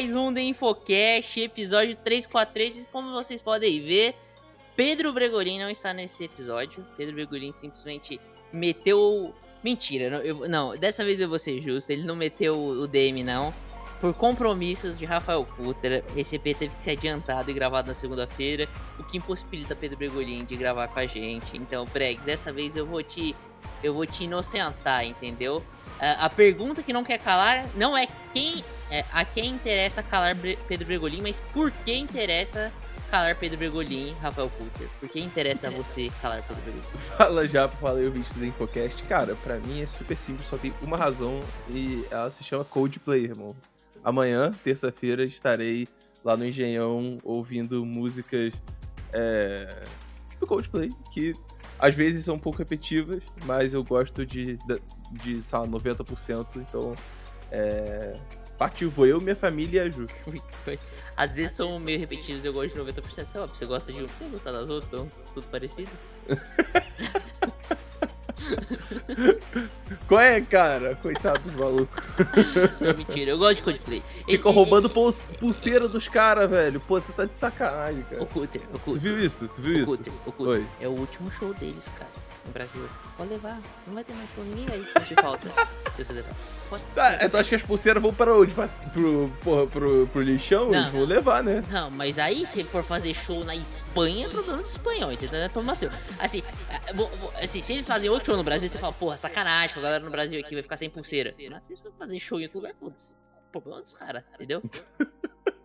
Mais um The Infocast, episódio 343. E como vocês podem ver, Pedro Bregolin não está nesse episódio. Pedro Bregolin simplesmente meteu. Mentira, não, eu- não, dessa vez eu vou ser justo. Ele não meteu o DM, não. Por compromissos de Rafael Kutter, esse EP teve que ser adiantado e gravado na segunda-feira, o que impossibilita Pedro Bregolin de gravar com a gente. Então, Bregs, dessa vez eu vou te eu vou te inocentar, entendeu? Ah, a pergunta que não quer calar não é quem é, a quem interessa calar Pedro Bregolin, mas por que interessa calar Pedro Bregolin, Rafael Coulter? Por que interessa a você calar Pedro Bregolin? Fala já falar o vídeo do Infocast. Cara, pra mim é super simples, só tem uma razão e ela se chama Coldplay, irmão. Amanhã, terça-feira, estarei lá no Engenhão ouvindo músicas é, do Coldplay, que às vezes são um pouco repetitivas, mas eu gosto de, de, sei lá, 90%, então é, partiu vou eu, minha família e a Ju. Às vezes são meio repetidos, eu gosto de 90%. Então, você gosta de um, você gosta das outras, são tudo parecido. Qual é, cara? Coitado dos malucos. Não, mentira, eu gosto de E- e- roubando pul- pulseira dos caras, velho. Pô, você tá de sacanagem, cara. O Coulter, o Tu Coulter. viu isso? Tu viu O isso? Cutter, o Cutter. Oi. É o último show deles, cara, no Brasil. Pode levar, não vai ter mais ninguém vai sentir falta se você levar. Pode. Tá, é, tu acha que as pulseiras vão para onde? Pra, pro, porra, pro, pro lixão? Não, Eles vão levar, né? Não, mas aí se for fazer show na Espanha, é problema do espanhol, entendeu? É problema seu. Assim, é, vou- assim, se eles fazem outro show no Brasil, você fala, porra, sacanagem, a galera no Brasil aqui vai ficar sem pulseira. Mas se eles for fazer show em outro lugar, foda-se. Problema dos caras, entendeu?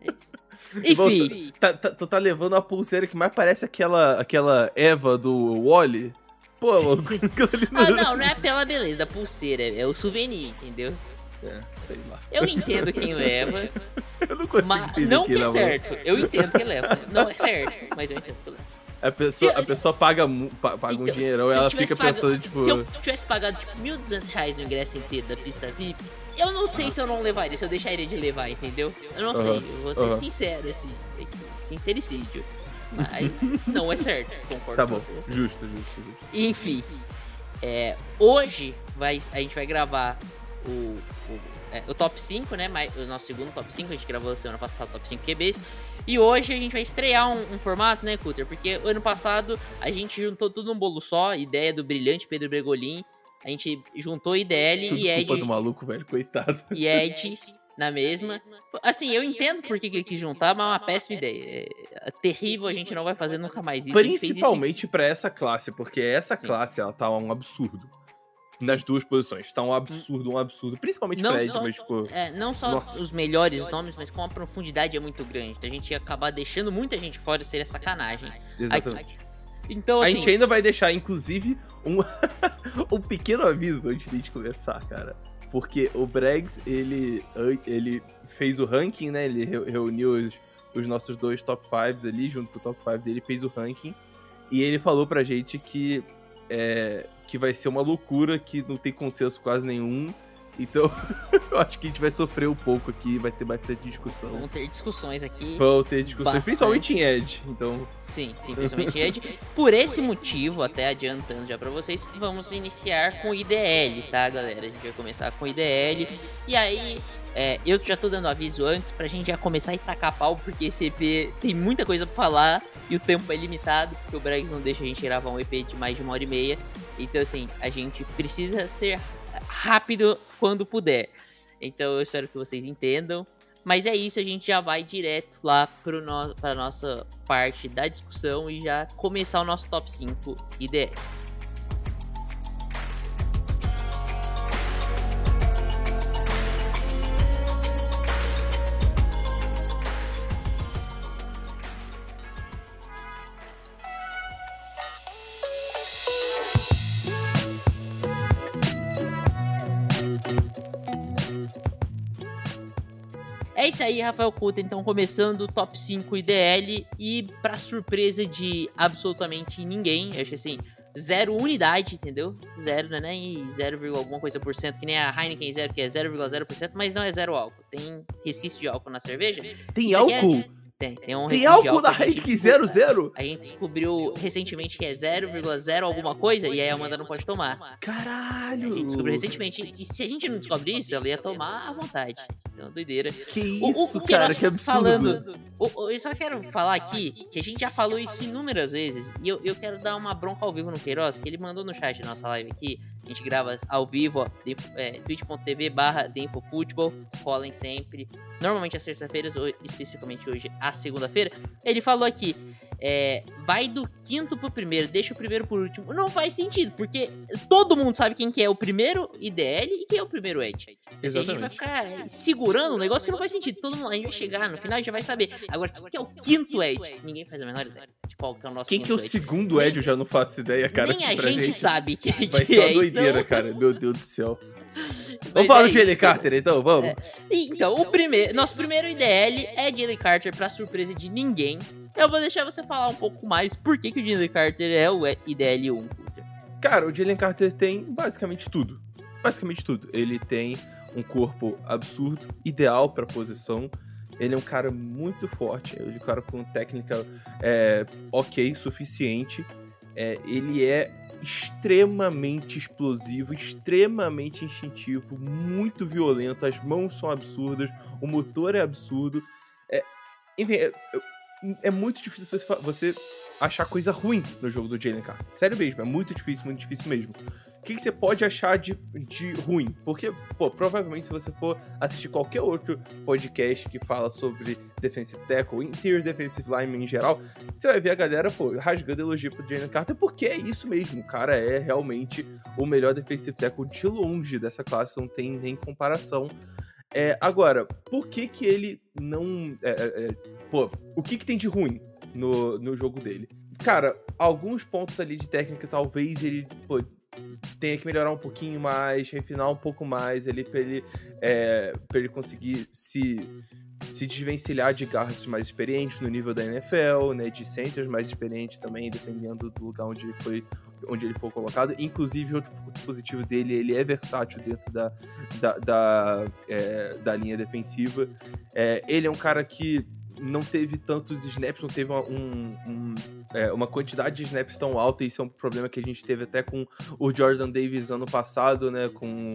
É. Bom, Enfim, Tá, tá- tu tá levando a pulseira que mais parece aquela, aquela Eva do Wally? Pô, louco. ah, não, não é pela beleza da pulseira, é o souvenir, entendeu? É, sei lá. Eu entendo quem leva, Eu não consigo Mas entender não quem que é leva. certo. Eu entendo que leva. Não é certo, mas eu entendo que leva. A pessoa, a pessoa paga, paga um Então, dinheirão e ela fica pensando, tipo... Se eu tivesse pagado, tipo, 1.200 reais no ingresso inteiro da pista VIP, eu não sei se eu não levaria, se eu deixaria de levar, entendeu? Eu não sei, eu vou ser sincero, assim. é Sincericídio. Mas não é certo, concordo. Tá bom, justo, justo, justo. Enfim, é, hoje vai, a gente vai gravar o, o, é, o top 5, né? mas- O nosso segundo top 5, a gente gravou semana passada o top 5 QBs. E hoje a gente vai estrear um, um formato, né, Cutter? Porque ano passado a gente juntou tudo num bolo só, ideia do brilhante Pedro Bregolin. A gente juntou IDL Tudo e Ed, culpa do maluco, velho, coitado. e Ed na mesma. Assim, eu entendo por que ele quis juntar, mas é uma péssima ideia. É, é terrível, a gente não vai fazer nunca mais isso. A Principalmente pra essa classe, porque essa Sim. classe, ela tá um absurdo. Nas duas posições. Tá um absurdo, um absurdo. Principalmente Não pra Ed, só- mas, tipo... É, não só Nossa. os melhores nomes, mas com a profundidade é muito grande. Então a gente ia acabar deixando muita gente fora, seria sacanagem. Exatamente. Então, A assim, gente ainda vai deixar, inclusive, um, um pequeno aviso antes de a gente começar, cara. Porque o Bregs, ele, ele fez o ranking, né? Ele reu- reuniu os, os nossos dois top 5 ali, junto com o top 5 dele, fez o ranking. E ele falou pra gente que, é, que vai ser uma loucura, que não tem consenso quase nenhum. Então, eu acho que a gente vai sofrer um pouco aqui, vai ter bastante discussão. vão ter discussões aqui. Vão ter discussões, Bastante. principalmente em Ed. Então, Sim, sim, principalmente Ed. Por esse motivo, até adiantando já pra vocês, vamos iniciar com o IDL, tá, galera? A gente vai começar com o IDL. E aí, é, eu já tô dando aviso antes pra gente já começar a tacar pau, porque esse EP tem muita coisa pra falar e o tempo é limitado, porque o Bregs não deixa a gente gravar um EP de mais de uma hora e meia. Então, assim, a gente precisa ser rápido quando puder. Então, eu espero que vocês entendam. Mas é isso, a gente já vai direto lá pro no, pra nossa parte da discussão e já começar o nosso top 5 IDL. É isso aí, Rafael Couto. Então, começando o top 5 IDL e pra surpresa de absolutamente ninguém, eu acho que assim, zero unidade, entendeu? Zero, né? E 0, alguma coisa por cento, que nem a Heineken Zero, que é 0,0%, mas não é zero álcool. Tem resquício de álcool na cerveja. Tem Isso é- álcool? Tem, tem um Tem álcool da a Heineken descobriu- 00? A gente descobriu recentemente que é 0,0 alguma coisa e aí a Amanda não pode tomar. A Caralho! gente descobriu recentemente. E se a gente não descobre isso, ela ia tomar à vontade. Então, doideira. Que O- o- isso, o que cara, que absurdo. falando- o- o- eu só quero falar aqui que a gente já falou isso inúmeras vezes. E eu, eu quero dar uma bronca ao vivo no Queiroz, que ele mandou no chat da nossa live aqui. A gente grava ao vivo, ó, é, twitch.tv barra Futebol. Colhem sempre. Normalmente às terças-feiras, especificamente hoje, à segunda-feira. Ele falou aqui. É, vai do quinto pro primeiro, deixa o primeiro por último. Não faz sentido, porque todo mundo sabe quem que é o primeiro IDL e quem é o primeiro Ed. E a gente vai Exatamente. ficar segurando um negócio que não faz sentido. Todo mundo, a gente vai chegar no final e já vai saber. Agora, quem que é o quinto Ed? Ninguém faz a menor ideia de qual que é o nosso Quem que é o Ed. segundo Ed? Eu já não faço ideia, cara. Nem a pra gente, sabe quem Vai que ser é. uma doideira, então... cara. Meu Deus do céu. Mas Vamos falar é do Jalen. Carter, então? Vamos? É. Então, o primeiro, nosso primeiro IDL é Jalen Carter, pra surpresa de ninguém. Eu vou deixar você falar um pouco mais por que, que o Jalen Carter é o IDL 1, Coulter. Cara, o Jalen Carter tem basicamente tudo. Basicamente tudo. Ele tem um corpo absurdo, ideal pra posição. Ele é um cara muito forte. Ele é um cara com técnica é, ok, suficiente. É, ele é extremamente explosivo, extremamente instintivo, muito violento. As mãos são absurdas, o motor é absurdo. É, enfim, é, muito difícil você achar coisa ruim no jogo do Jalen Carter. Sério mesmo, é muito difícil, muito difícil mesmo. O que, que você pode achar de, de ruim? Porque, pô, provavelmente se você for assistir qualquer outro podcast que fala sobre defensive tackle, interior defensive lineman em geral, você vai ver a galera, pô, rasgando elogio pro Jalen Carter, porque é isso mesmo. O cara é realmente o melhor defensive tackle de longe dessa classe, não tem nem comparação. É, agora, por que que ele não... é, é, é, pô, o que que tem de ruim no, no jogo dele? Cara, alguns pontos ali de técnica, talvez ele pô, tenha que melhorar um pouquinho mais, refinar um pouco mais ali pra ele, é, pra ele conseguir se, se desvencilhar de guards mais experientes no nível da NFL, né? De centers mais experientes também, dependendo do lugar onde ele foi onde ele for colocado. Inclusive, outro ponto positivo dele, ele é versátil dentro da, da, da, é, da linha defensiva. É, ele é um cara que não teve tantos snaps, não teve uma, um- um, é, uma quantidade de snaps tão alta. Isso é um problema que a gente teve até com o Jordan Davis ano passado, né? Com.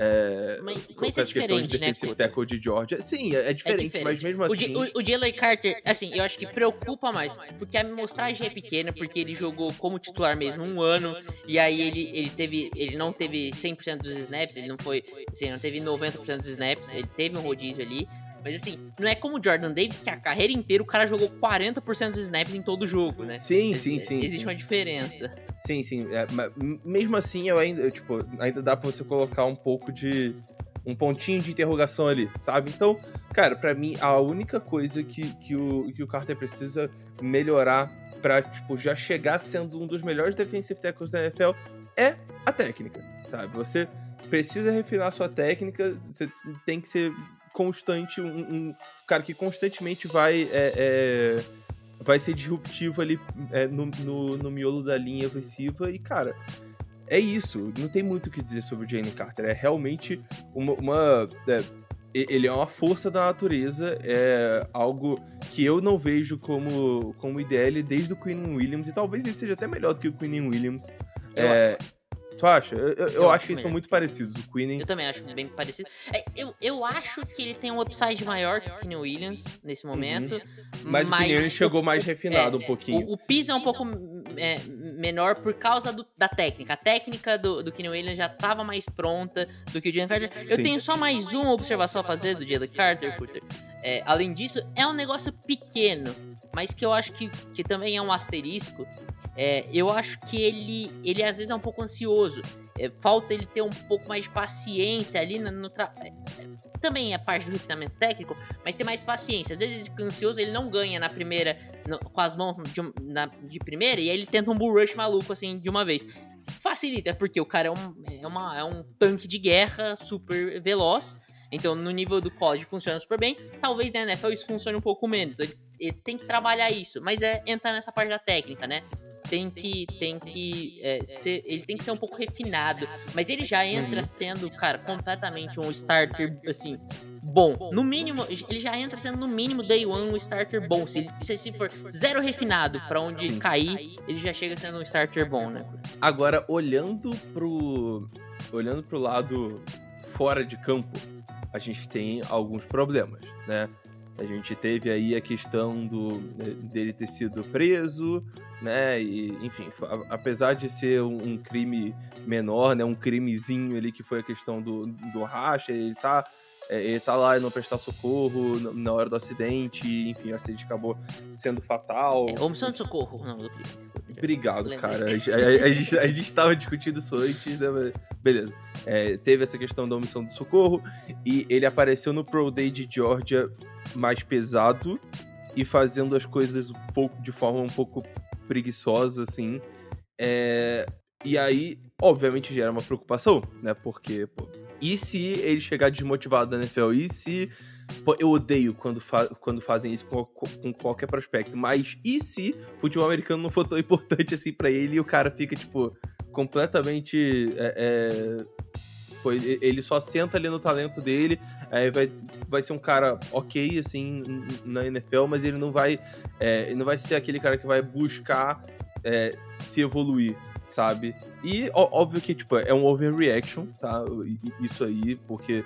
É, Mas- com mas é questões de diferente, né, defensive Couto? tackle de Georgia. Sim, é, é diferente, mas mesmo assim. O, o Jalen Carter, assim, eu acho que preocupa mais, porque a amostragem é pequena, porque ele jogou como titular mesmo um ano, e aí ele, ele teve, ele não teve 100% dos snaps, ele não foi, assim, não teve 90% dos snaps, ele teve um rodízio ali, mas assim, não é como o Jordan Davis, que a carreira inteira o cara jogou 40% dos snaps em todo jogo, né? Sim, sim, sim. Existe sim. uma diferença. Sim, sim. é, mesmo assim, eu ainda, eu, tipo, ainda dá pra você colocar um pouco de. um pontinho de interrogação ali, sabe? Então, cara, pra mim, a única coisa que, que, o, que o Carter precisa melhorar pra, tipo, já chegar sendo um dos melhores defensive tackles da NFL é a técnica, sabe? Você precisa refinar sua técnica, você tem que ser constante, um, um cara que constantemente vai. é, é, vai ser disruptivo ali é, no, no, no miolo da linha ofensiva e, cara, é isso. Não tem muito o que dizer sobre o Jalen Carter. É realmente uma. uma- é, ele é uma força da natureza, é algo que eu não vejo como, como IDL desde o Queen Williams, e talvez ele seja até melhor do que o Queen Williams. Eu É, tu acha? Eu, eu- eu acho que eles são muito parecidos. O Queen. Eu também acho bem parecido. É, eu, eu acho que ele tem um upside maior que o Kenny Williams nesse momento. Uhum. Mas, o Queen Williams chegou mais refinado um pouquinho. O, o piso é um pouco é, menor por causa do- da técnica. A técnica do, do Kenny Williams já estava mais pronta do que o Jalen Carter. Eu Sim. tenho só mais uma observação a fazer do Jalen Carter. É, além disso, é um negócio pequeno, mas que eu acho que, que também é um asterisco. É, eu acho que ele, ele às vezes é um pouco ansioso. É, falta ele ter um pouco mais de paciência ali no, no tra- é, é, Também é parte do refinamento técnico, mas ter mais paciência. Às vezes ele fica ansioso, ele não ganha na primeira, no- com as mãos de, na- de primeira, e aí ele tenta um bull rush maluco assim de uma vez. Facilita, porque o cara é um, é uma, é um tanque de guerra super veloz. Então, no nível do college funciona super bem. Talvez na NFL isso funcione um pouco menos. Ele, ele tem que trabalhar isso. Mas é entrar nessa parte da técnica, né? Tem que. Tem que. É, ser, ele tem que ser um pouco refinado. Mas ele já entra Uhum. sendo, cara, completamente um starter, assim. Bom, no mínimo, ele já entra sendo no mínimo day one um starter bom. Se ele se, se for zero refinado pra onde Sim. cair, ele já chega sendo um starter bom, né? Agora, olhando pro. Olhando pro lado fora de campo, a gente tem alguns problemas, né? A gente teve aí a questão do dele ter sido preso, né? E, enfim, a- apesar de ser um, um crime menor, né? Um crimezinho ali que foi a questão do, do racha, ele tá. é, Ele tá lá e não prestar socorro na- na hora do acidente, enfim, o acidente acabou sendo fatal. É, omissão de socorro, não, do crime. Obrigado, Lembrei. cara. A, gente- a- a gente, a gente tava discutindo isso antes, né? Beleza. É, teve essa questão da omissão do socorro e ele apareceu no Pro Day de Georgia mais pesado e fazendo as coisas um pouco de forma um pouco preguiçosa, assim. É, e aí, obviamente, gera uma preocupação, né? Porque, pô, e se ele chegar desmotivado da NFL? E se. Pô, eu odeio quando, fa- quando fazem isso com, com qualquer prospecto, mas e se o futebol americano não for tão importante assim pra ele e o cara fica, tipo, completamente. é, é, pô, ele só senta ali no talento dele, aí vai, vai ser um cara ok, assim, na NFL, mas ele não vai. é, ele não vai ser aquele cara que vai buscar é, se evoluir, sabe? E ó- óbvio que, tipo, é um overreaction, tá? Isso aí, porque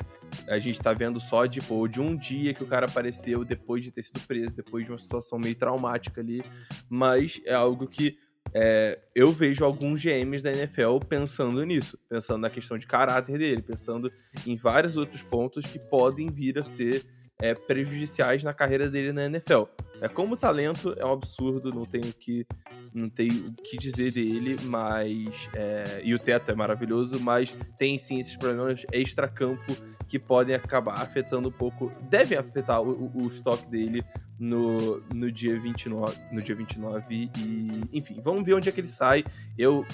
a gente tá vendo só, tipo, de um dia que o cara apareceu depois de ter sido preso, depois de uma situação meio traumática ali, mas é algo que é, eu vejo alguns GMs da NFL pensando nisso, pensando na questão de caráter dele, pensando em vários outros pontos que podem vir a ser é, prejudiciais na carreira dele na NFL. É, como talento é um absurdo, não tenho que não tenho o que dizer dele, mas é, e o teto é maravilhoso, mas tem sim esses problemas extra-campo que podem acabar afetando um pouco, devem afetar o, o- o estoque dele no, no dia 29, no dia 29 e, enfim, vamos ver onde é que ele sai. Eu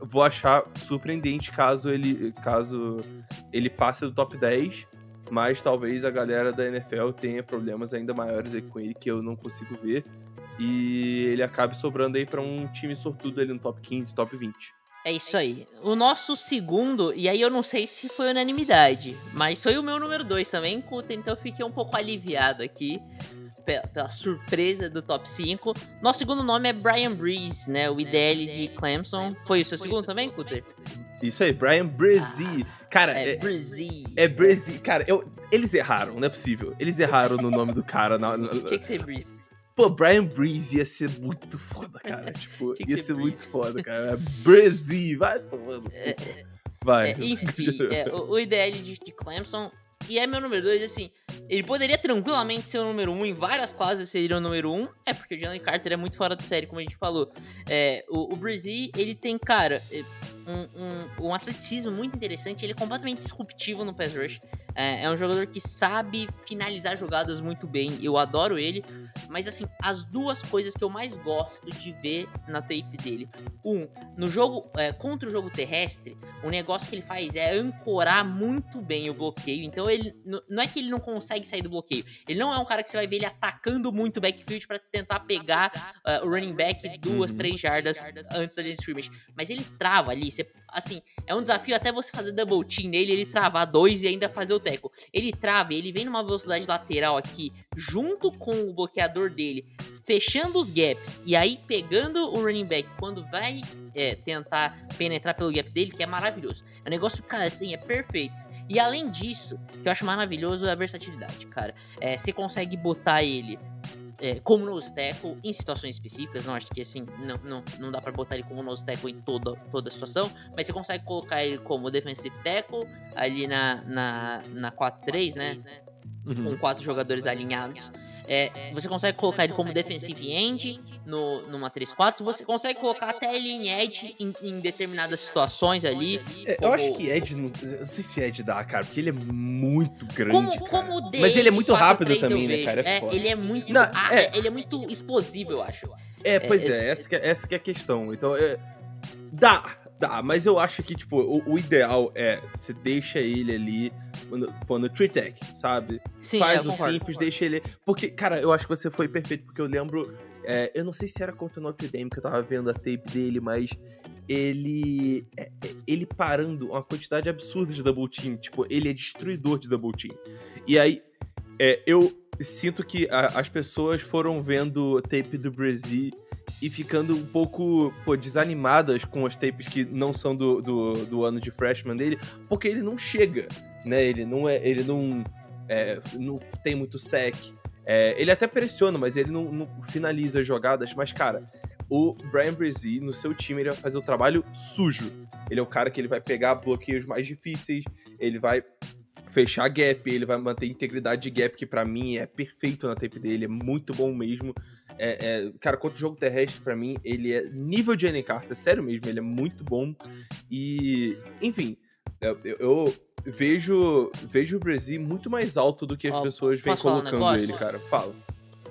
vou achar surpreendente caso ele caso ele passe do top 10, mas talvez a galera da NFL tenha problemas ainda maiores aí com ele que eu não consigo ver e ele acabe sobrando aí pra um time sortudo ali no top 15, top 20. É isso aí. O nosso segundo, e aí eu não sei se foi unanimidade, mas foi o meu número 2 também, Kuta, então eu fiquei um pouco aliviado aqui pe- pela surpresa do top 5. Nosso segundo nome é Brian Breeze, né? O IDL de Clemson. Foi o seu segundo também, Cutter? Isso aí, Brian Brzee. Cara, É, é, Breeze. é Brzee. Cara, eu, eles erraram, não é possível. Eles erraram no nome do cara. na- na- Tinha que ser Breeze. Pô, Brian Breeze ia ser muito foda, cara. Tipo, ia ser ser muito foda, cara. Brzee, vai tomando. É, Vai. É, enfim, é, o, o IDL de, de Clemson. E é meu número 2, assim. Ele poderia tranquilamente ser o número 1 um, em várias classes seria o número 1. Um, é porque o Jalen Carter é muito fora de série, como a gente falou. É, o, o Brzee, ele tem, cara, é, um, um, um atleticismo muito interessante. Ele é completamente disruptivo no pass rush. É, é um jogador que sabe finalizar jogadas muito bem. Eu adoro ele. Mas, assim, as duas coisas que eu mais gosto de ver na tape dele. Um, no jogo, é, contra o jogo terrestre, o negócio que ele faz é ancorar muito bem o bloqueio. Então ele não é que ele não consegue sair do bloqueio. Ele não é um cara que você vai ver ele atacando muito o backfield para tentar pegar uh, o running back duas, Uhum. três jardas antes da linha de scrimmage. Mas ele trava ali. Você, assim, é um desafio até você fazer double team nele, ele travar dois e ainda fazer o teco. Ele trava, ele vem numa velocidade lateral aqui, junto com o bloqueador dele, fechando os gaps e aí pegando o running back quando vai é, tentar penetrar pelo gap dele, que é maravilhoso. É um negócio, cara, assim, é perfeito. E além disso, que eu acho maravilhoso é a versatilidade, cara. É, você consegue botar ele é, como nose tackle em situações específicas. Não acho que assim, não, não, não dá pra botar ele como nose tackle em toda, toda a situação. Mas você consegue colocar ele como defensive tackle ali na, na, na 4-3, né? Uhum. com quatro jogadores alinhados. É, você consegue colocar ele como defensive end no, numa 3-4. Você consegue colocar até ele em edge em, em determinadas situações ali. É, eu acho que Ed, não, não sei se Ed dá, cara, porque ele é muito grande, Como, como Mas ele é muito de 4-3 rápido também, né, cara? É É, ele é muito. Não, ah, é. Ele é muito explosivo, eu acho. É, pois É, é, essa que é, essa que é a questão. Então, dá. Dá, mas eu acho que, tipo, o, o ideal é você deixa ele ali pô, no tree tech, sabe? Sim, Faz é, o concordo, simples, concordo. deixa ele. Porque, cara, eu acho que você foi perfeito, porque eu lembro. é, eu não sei se era contra o Notre Dame que eu tava vendo a tape dele, mas ele. é, é, ele parando uma quantidade absurda de double team. Tipo, ele é destruidor de double team. E aí, é, eu sinto que a- as pessoas foram vendo tape do Brasil e ficando um pouco pô, desanimadas com as tapes que não são do, do, do ano de freshman dele, porque ele não chega, né? Ele não é. Ele não, é, não tem muito sec. É, ele até pressiona, mas ele não, não finaliza jogadas. Mas, cara, o Brian Brzee, no seu time, ele vai fazer o trabalho sujo. Ele é o cara que ele vai pegar bloqueios mais difíceis, ele vai fechar gap, ele vai manter integridade de gap, que pra mim é perfeito na tape dele, é muito bom mesmo. É, é, cara, quanto jogo terrestre, pra mim, ele é nível de Jalen Carter, sério mesmo, ele é muito bom. E, enfim, eu, eu- eu vejo, vejo o Brasil muito mais alto do que as Ó, pessoas vêm um colocando negócio? ele, cara. Fala.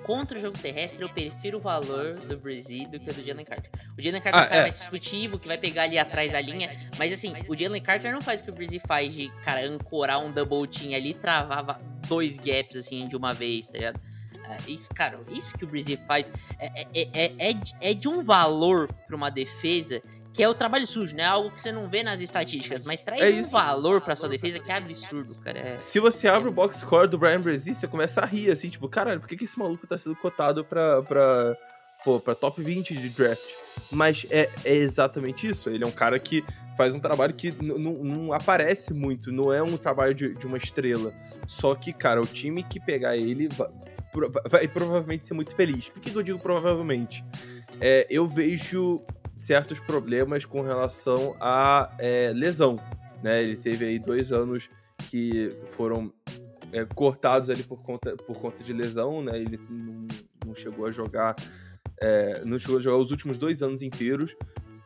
Contra o jogo terrestre, eu prefiro o valor do Brasil do que o do Jalen Carter. O Jalen Carter é Ah, um cara é. mais discutivo, que vai pegar ali atrás da linha. Mas assim, o Jalen Carter não faz o que o Brasil faz de, cara, ancorar um double team ali e travar va- dois gaps, assim, de uma vez, tá ligado? É, Isso, cara, isso que o Brasil faz é, é, é, é, de- é de um valor pra uma defesa que é o trabalho sujo, né? Algo que você não vê nas estatísticas, mas traz É um isso. valor pra sua defesa que é absurdo, cara. É- Se você abre o box score do Brian Brzee, você começa a rir, assim, tipo, caralho, por que, que esse maluco tá sendo cotado pra, pra, pô, pra top 20 de draft? Mas é, é exatamente isso. Ele é um cara que faz um trabalho que não aparece muito, não é um trabalho de, de uma estrela. Só que, cara, o time que pegar ele vai, pro- vai provavelmente ser muito feliz. Por que eu digo provavelmente? É, eu vejo certos problemas com relação à é, lesão. Né? Ele teve aí dois anos que foram é, cortados ali por conta, por conta de lesão, né? Ele não, não chegou a jogar, é, não chegou a jogar os últimos dois anos inteiros.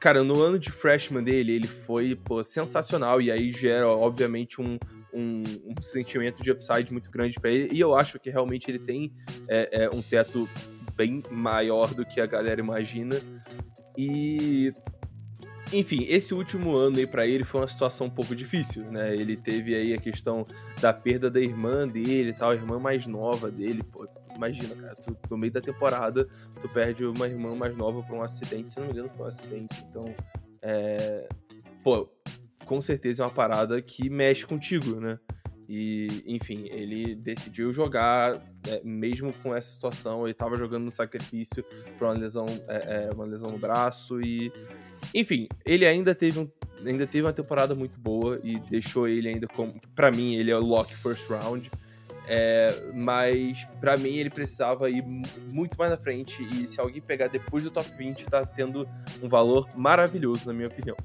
Cara, no ano de freshman dele, ele foi pô, sensacional e aí gera, obviamente, um, um, um sentimento de upside muito grande pra ele. E eu acho que realmente ele tem é, é, um teto bem maior do que a galera imagina. E enfim, esse último ano aí pra ele foi uma situação um pouco difícil, né? Ele teve aí a questão da perda da irmã dele tal, a irmã mais nova dele. Pô, imagina, cara, tu, no meio da temporada, tu perde uma irmã mais nova por um acidente, se não me engano, foi um acidente. Então, é. Pô, com certeza é uma parada que mexe contigo, né? E, enfim, ele decidiu jogar, é, mesmo com essa situação. Ele tava jogando no sacrifício por uma lesão, é, é, uma lesão no braço e enfim, ele ainda teve, um, ainda teve uma temporada muito boa e deixou ele ainda como. Pra mim, ele é o lock first round. É, mas pra mim ele precisava ir mu- muito mais na frente. E se alguém pegar depois do top 20, tá tendo um valor maravilhoso, na minha opinião.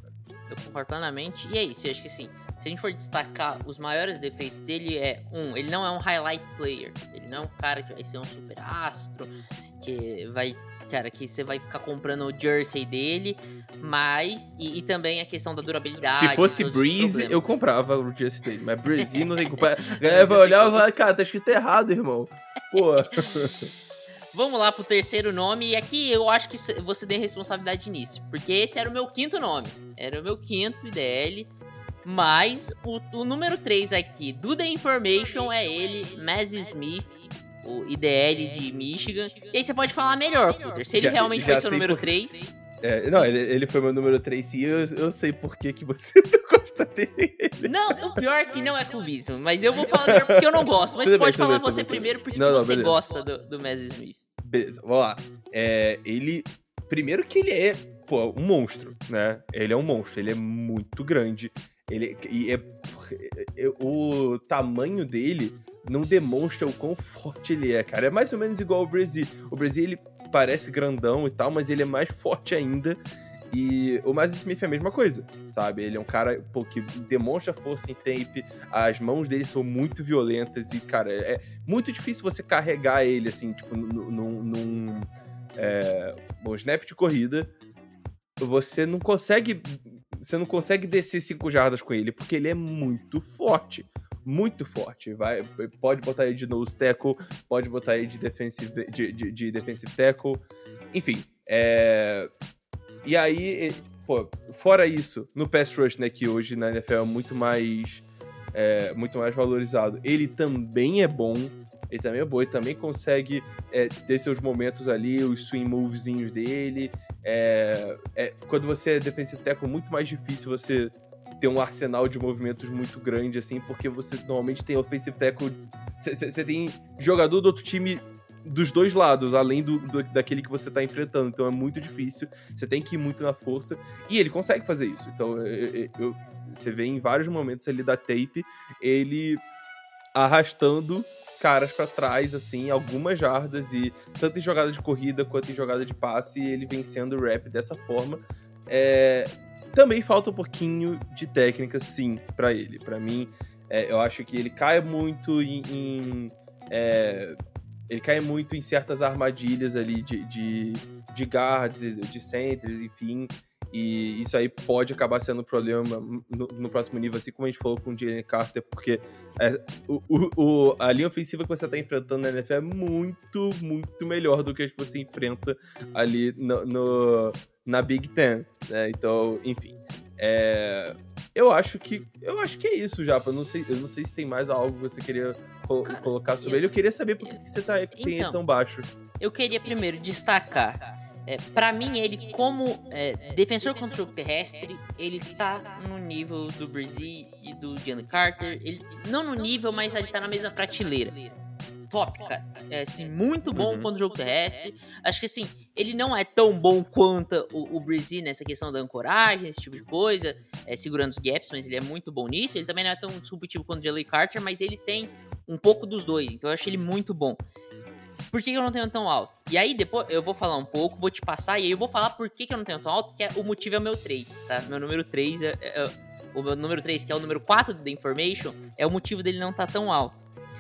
Eu concordo plenamente. E é isso, eu acho que assim, se a gente for destacar os maiores defeitos dele, é um, ele não é um highlight player. Ele não é um cara que vai ser um super astro, que vai. Cara, que você vai ficar comprando o jersey dele, mas. E, e também a questão da durabilidade. se fosse Breeze, eu comprava o jersey dele. Mas Breeze não tem culpa. A galera vai olhar e vai, cara, tá escrito errado, irmão. Pô. Vamos lá pro terceiro nome, e aqui eu acho que cê- você tem responsabilidade nisso, porque esse era o meu quinto nome, era o meu quinto IDL, mas o, o número 3 aqui do The Information é ele, Maz Smith, o IDL de Michigan. E aí você pode falar melhor, Peter, se ele Já- realmente já foi seu número por- 3. É, não, ele, ele foi meu número 3 sim. Eu, eu sei por que, que você não gosta dele. Não, o pior é que não é clubismo, mas eu vou falar porque eu não gosto, mas Tudo bem, pode tudo falar bem, você bem, bem. primeiro porque Não, não, você beleza. gosta do, do Maz Smith. Beleza, vamos lá. É, ele. Primeiro que ele é, pô, um monstro, né? Ele é um monstro, ele é muito grande. Ele e é, é- o tamanho dele não demonstra o quão forte ele é, cara. É mais ou menos igual ao Brasil. O Brasil ele parece grandão e tal, mas ele é mais forte ainda. E o Miles Smith é a mesma coisa, sabe? Ele é um cara pô, que demonstra força em tape, as mãos dele são muito violentas e, cara, é muito difícil você carregar ele, assim, tipo, num, num, é, bom, snap de corrida. Você não consegue. Você não consegue descer cinco jardas com ele, porque ele é muito forte. Muito forte. Vai, pode botar ele de nose tackle, pode botar ele de defensive, de, de, de defensive tackle. Enfim, é. E aí, pô, fora isso, no pass rush, né, que hoje na NFL é muito mais, é, muito mais valorizado, ele também é bom. Ele também é bom, ele também consegue é, ter seus momentos ali, os swing movezinhos dele. É, é, quando você é defensive tackle, muito mais difícil você ter um arsenal de movimentos muito grande, assim, porque você normalmente tem offensive tackle. Você tem jogador do outro time dos dois lados, além do, do, daquele que você tá enfrentando. Então é muito difícil. Você tem que ir muito na força. E ele consegue fazer isso. Então você vê em vários momentos ali da tape ele arrastando caras para trás, assim, algumas jardas, e tanto em jogada de corrida quanto em jogada de passe, ele vencendo o rap dessa forma. É... Também falta um pouquinho de técnica, sim, para ele. Para mim, é, eu acho que ele cai muito em. em é... Ele cai muito em certas armadilhas ali de, de, de guards, de centers, enfim. E isso aí pode acabar sendo um problema no, no, próximo nível, assim como a gente falou com o Jalen Carter, porque é, o, o, a linha ofensiva que você está enfrentando na NFL é muito, muito melhor do que a que você enfrenta ali no, no na Big Ten. Né? Então, enfim. É, eu acho que eu acho que é isso, já. Eu não sei, eu não sei se tem mais algo que você queria co Cara, colocar sobre eu, ele. Eu queria saber por que você tá então, tão baixo. Eu queria primeiro destacar é, para mim, ele, como é, defensor contra o terrestre, ele está no nível do Brzee e do Jalen Carter. Ele, não no nível, mas ele está na mesma prateleira. Top, cara. É, assim, muito bom uhum. contra o jogo terrestre. Acho que, assim, ele não é tão bom quanto o, o Brzee nessa questão da ancoragem, esse tipo de coisa, é, segurando os gaps, mas ele é muito bom nisso. Ele também não é tão disruptivo quanto o Jalen Carter, mas ele tem um pouco dos dois. Então, eu acho ele muito bom. Por que eu não tenho tão alto? E aí depois eu vou falar um pouco, vou te passar, e aí eu vou falar por que, que eu não tenho tão alto, que é, o motivo é o meu 3, tá? Meu número 3 é, é, é, o meu número 3, que é o número 4 do The Information, é o motivo dele não estar tá tão alto.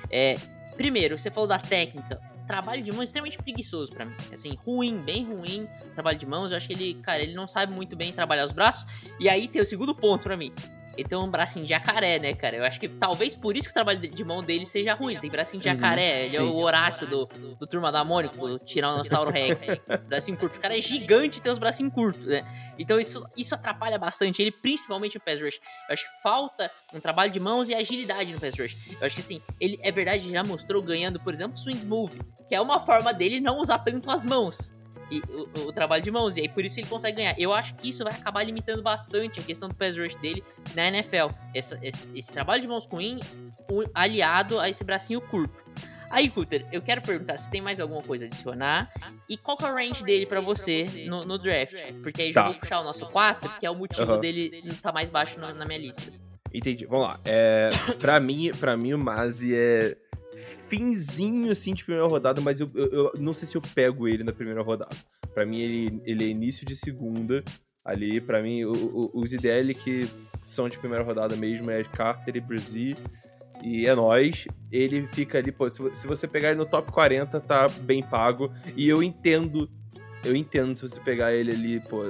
É, primeiro, você falou da técnica. Trabalho de mãos extremamente preguiçoso para mim. Assim, ruim, bem ruim. Trabalho de mãos, eu acho que ele, cara, ele não sabe muito bem trabalhar os braços. E aí tem o segundo ponto para mim ele tem um bracinho de jacaré, né, cara? Eu acho que talvez por isso que o trabalho de mão dele seja ruim. Ele tem bracinho de uhum, jacaré, ele sim. é o Horácio do, do Turma da Mônica, do Tiranossauro Rex. bracinho curto. O cara é gigante e tem os bracinhos curtos, né? Então isso, isso atrapalha bastante ele, principalmente no pass rush. Eu acho que falta um trabalho de mãos e agilidade no pass rush. Eu acho que assim, ele é verdade, já mostrou ganhando, por exemplo, swing move, que é uma forma dele não usar tanto as mãos e, o, o, trabalho de mãos. E aí por isso ele consegue ganhar. Eu acho que isso vai acabar limitando bastante a questão do pass rush dele na NFL. Essa, esse, esse, trabalho de mãos ruim aliado a esse bracinho curto. Aí, Cutter, eu quero perguntar se tem mais alguma coisa a adicionar e qual que é o range dele para você no, no, draft. Porque aí tá. já vou puxar o nosso 4, que é o motivo uhum. dele não estar tá mais baixo na, na minha lista. Entendi. Vamos lá. É, pra, mim, pra mim, o Mazi é finzinho, assim, de primeira rodada, mas eu, eu, eu, não sei se eu pego ele na primeira rodada. Para mim, ele, ele é início de segunda. Ali, para mim, o, o, os IDL que são de primeira rodada mesmo é Carter e Brazil. E é nós. Ele fica ali, pô, se, se você pegar ele no top 40, tá bem pago. E eu entendo, eu entendo se você pegar ele ali, pô,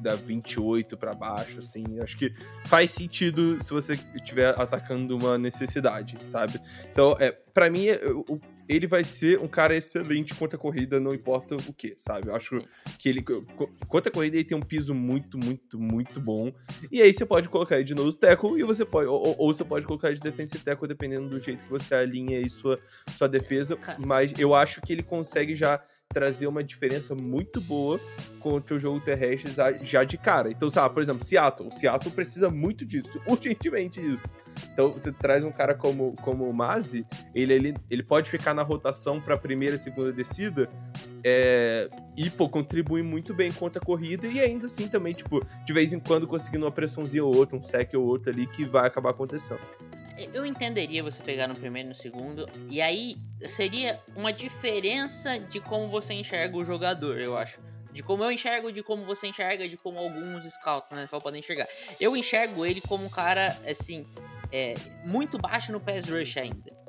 da 28 para baixo, assim. Acho que faz sentido se você estiver atacando uma necessidade, sabe? Então, é, para mim, o, ele vai ser um cara excelente contra a corrida, não importa o que, sabe? Eu acho que ele, contra a corrida, ele tem um piso muito, muito, muito bom. E aí você pode colocar ele de nose tackle e você pode, ou, ou você pode colocar ele de defensive tackle, dependendo do jeito que você alinha aí sua, sua defesa. Mas eu acho que ele consegue já trazer uma diferença muito boa contra o jogo terrestre já de cara. Então, sabe, por exemplo, Seattle. Seattle precisa muito disso, urgentemente disso. Então, você traz um cara como, como o Mazi, ele, ele, ele pode ficar na rotação para primeira e segunda descida é, e, pô, contribui muito bem contra a corrida e ainda assim também, tipo, de vez em quando conseguindo uma pressãozinha ou outra, um sec ou outro ali que vai acabar acontecendo eu entenderia você pegar no primeiro e no segundo, e aí seria uma diferença de como você enxerga o jogador, eu acho. De como eu enxergo, de como você enxerga, de como alguns scouts né, podem enxergar. Eu enxergo ele como um cara, assim, é, muito baixo no pass rush ainda.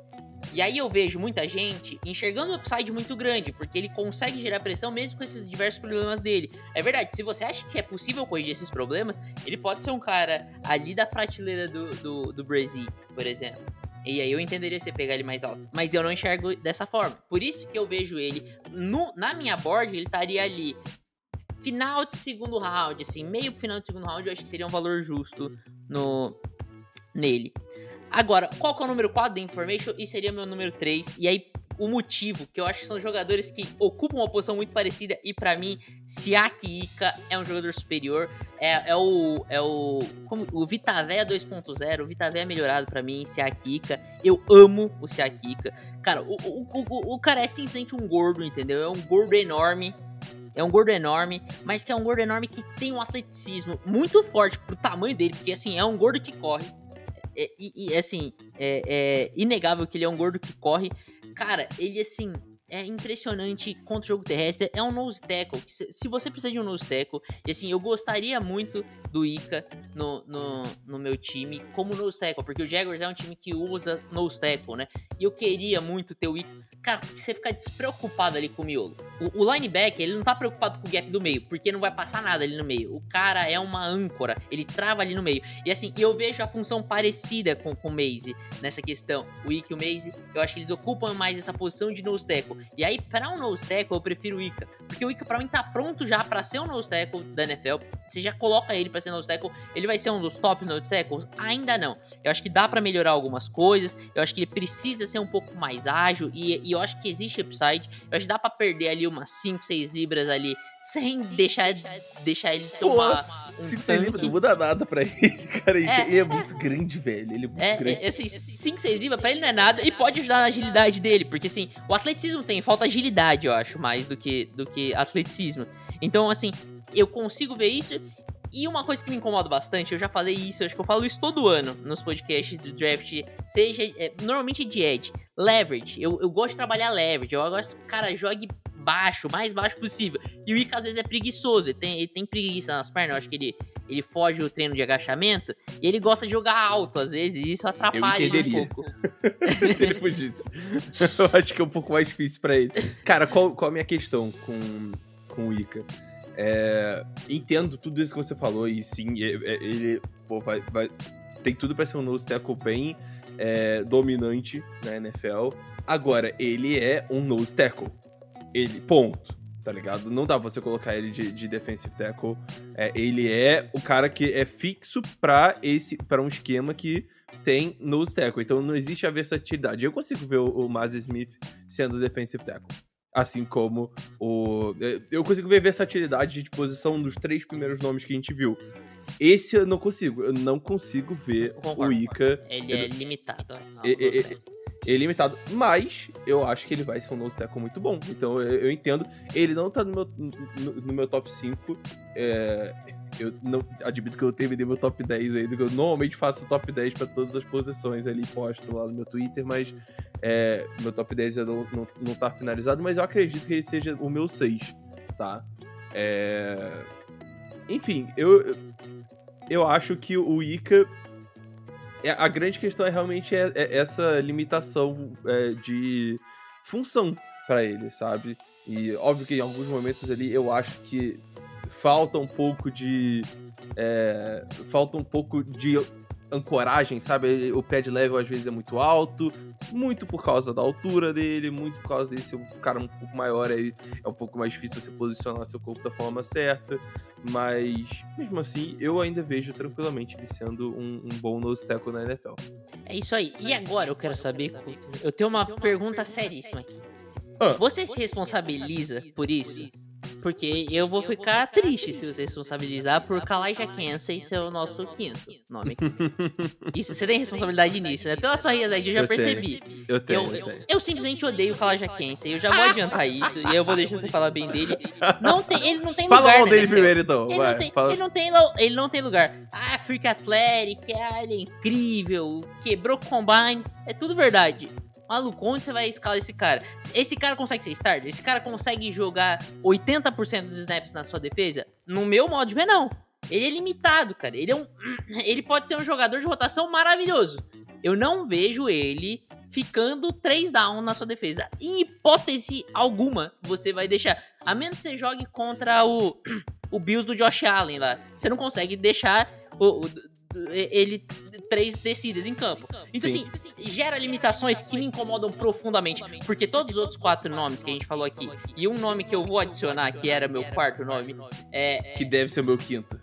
E aí eu vejo muita gente enxergando o upside muito grande, porque ele consegue gerar pressão mesmo com esses diversos problemas dele. É verdade, se você acha que é possível corrigir esses problemas, ele pode ser um cara ali da prateleira do, do, do Brasil, por exemplo. E aí eu entenderia você pegar ele mais alto. Mas eu não enxergo dessa forma. Por isso que eu vejo ele no, na minha board, ele estaria ali final de segundo round, assim, meio final de segundo round, eu acho que seria um valor justo no nele. Agora, qual que é o número 4 da Information? E seria meu número 3. E aí, o motivo, que eu acho que são jogadores que ocupam uma posição muito parecida. E para mim, Siaki Ika é um jogador superior. É, é o. É o. Como, o Vitavé 2.0. O Vitavé é melhorado para mim, Siaki Ika. Eu amo o Siaki Ika. Cara, o, o, o, o cara é simplesmente um gordo, entendeu? É um gordo enorme. É um gordo enorme, mas que é um gordo enorme que tem um atleticismo muito forte pro tamanho dele, porque assim, é um gordo que corre. É, e, e, assim, é, é inegável que ele é um gordo que corre. Cara, ele assim, é impressionante contra o jogo terrestre. É um nose tackle. Se você precisa de um nose tackle, e assim, eu gostaria muito do Ica no, no, no, meu time como nose tackle, porque o Jaguars é um time que usa nose tackle, né? E eu queria muito ter o Ica. Cara, você fica despreocupado ali com o miolo. O, o linebacker, ele não tá preocupado com o gap do meio, porque não vai passar nada ali no meio. O cara é uma âncora, ele trava ali no meio. E assim, eu vejo a função parecida com, com o Maze nessa questão. O Ica e o Maze, eu acho que eles ocupam mais essa posição de nose tackle. E aí, para um nose tackle, eu prefiro o Ica. Porque o Ica, pra mim, tá pronto já para ser um nose tackle da NFL. Você já coloca ele para ser nose tackle. Ele vai ser um dos top nose tackles? Ainda não. Eu acho que dá para melhorar algumas coisas. Eu acho que ele precisa ser um pouco mais ágil. E, e eu acho que existe upside. Eu acho que dá pra perder ali umas 5, 6 libras ali. Sem deixar, deixar ele ser uma. Um 5, 6 libras não muda nada pra ele, cara. Ele é, é muito grande, velho. Ele é muito é, grande. É, assim, 5, 6 libras pra ele não é nada. E pode ajudar na agilidade dele. Porque assim, o atleticismo tem, falta agilidade, eu acho, mais do que, do que atleticismo. Então, assim, eu consigo ver isso. E uma coisa que me incomoda bastante, eu já falei isso, acho que eu falo isso todo ano nos podcasts do draft, seja, é, normalmente é de Edge, leverage, eu, eu gosto de trabalhar leverage, eu gosto que o cara jogue baixo, mais baixo possível. E o Ika às vezes é preguiçoso, ele tem, ele tem preguiça nas pernas, eu acho que ele, ele foge do treino de agachamento e ele gosta de jogar alto às vezes, e isso atrapalha um pouco. Se ele fugisse. eu acho que é um pouco mais difícil para ele. Cara, qual, qual a minha questão com, com o Ika? É, entendo tudo isso que você falou e sim, ele pô, vai, vai, tem tudo para ser um nose tackle bem é, dominante na NFL. Agora, ele é um nose tackle. Ele, ponto. Tá ligado? Não dá pra você colocar ele de, de defensive tackle. É, ele é o cara que é fixo para esse para um esquema que tem nose tackle. Então não existe a versatilidade. Eu consigo ver o, o Smith sendo defensive tackle. Assim como o. É, eu consigo ver versatilidade de posição dos três primeiros nomes que a gente viu. Esse eu não consigo. Eu não consigo ver o Ica. Ele é limitado. ele é limitado. Mas eu acho que ele vai ser um nose tackle muito bom. Então eu, eu entendo. Ele não tá no meu, no, no meu top 5. É, eu não admito que eu terminei meu top 10 ainda, eu normalmente faço top 10 para todas as posições ali, posto lá no meu Twitter, mas é, meu top 10 não, não, não tá finalizado, mas eu acredito que ele seja o meu 6, tá? É... Enfim, eu, eu acho que o Ica. É, a grande questão é realmente é, é essa limitação é, de função para ele, sabe? E óbvio que em alguns momentos ali eu acho que falta um pouco de. É, falta um pouco de ancoragem, sabe? O pad level às vezes é muito alto, muito por causa da altura dele, muito por causa desse o cara um pouco maior aí é um pouco mais difícil você posicionar seu corpo da forma certa, mas mesmo assim eu ainda vejo tranquilamente ele sendo um, um bom nose tackle na NFL. É isso aí. E agora eu quero saber, eu tenho uma pergunta seríssima aqui. Ah. Você se responsabiliza por isso? Porque eu vou ficar triste se você responsabilizar por Kalaja Kensei ser o nosso quinto nome. Isso, você tem responsabilidade nisso, né? Pela sua risadinha, eu já eu percebi. Tenho. Eu tenho. Eu, eu, tenho. eu simplesmente odeio Kalaja Kensei. Eu já vou adiantar isso e eu vou deixar você falar bem dele. Não tem, ele não tem Fala lugar. Fala mal dele primeiro, então. Ele, Vai, não tem, ele, não tem, ele não tem lugar. Ah, Freak Athletic, ah, ele é incrível, quebrou combine. É tudo verdade. Maluco, onde você vai escalar esse cara? Esse cara consegue ser starter? Esse cara consegue jogar 80% dos snaps na sua defesa? No meu modo de ver, não. Ele é limitado, cara. Ele é um. Ele pode ser um jogador de rotação maravilhoso. Eu não vejo ele ficando 3 down na sua defesa. Em hipótese alguma, você vai deixar. A menos que você jogue contra o, o Bills do Josh Allen lá. Você não consegue deixar o, o ele três descidas em campo. Então, Sim. assim, gera limitações que me incomodam profundamente. Porque todos os outros quatro nomes que a gente falou aqui, e um nome que eu vou adicionar, que era meu quarto nome, é. Que deve ser o meu quinto.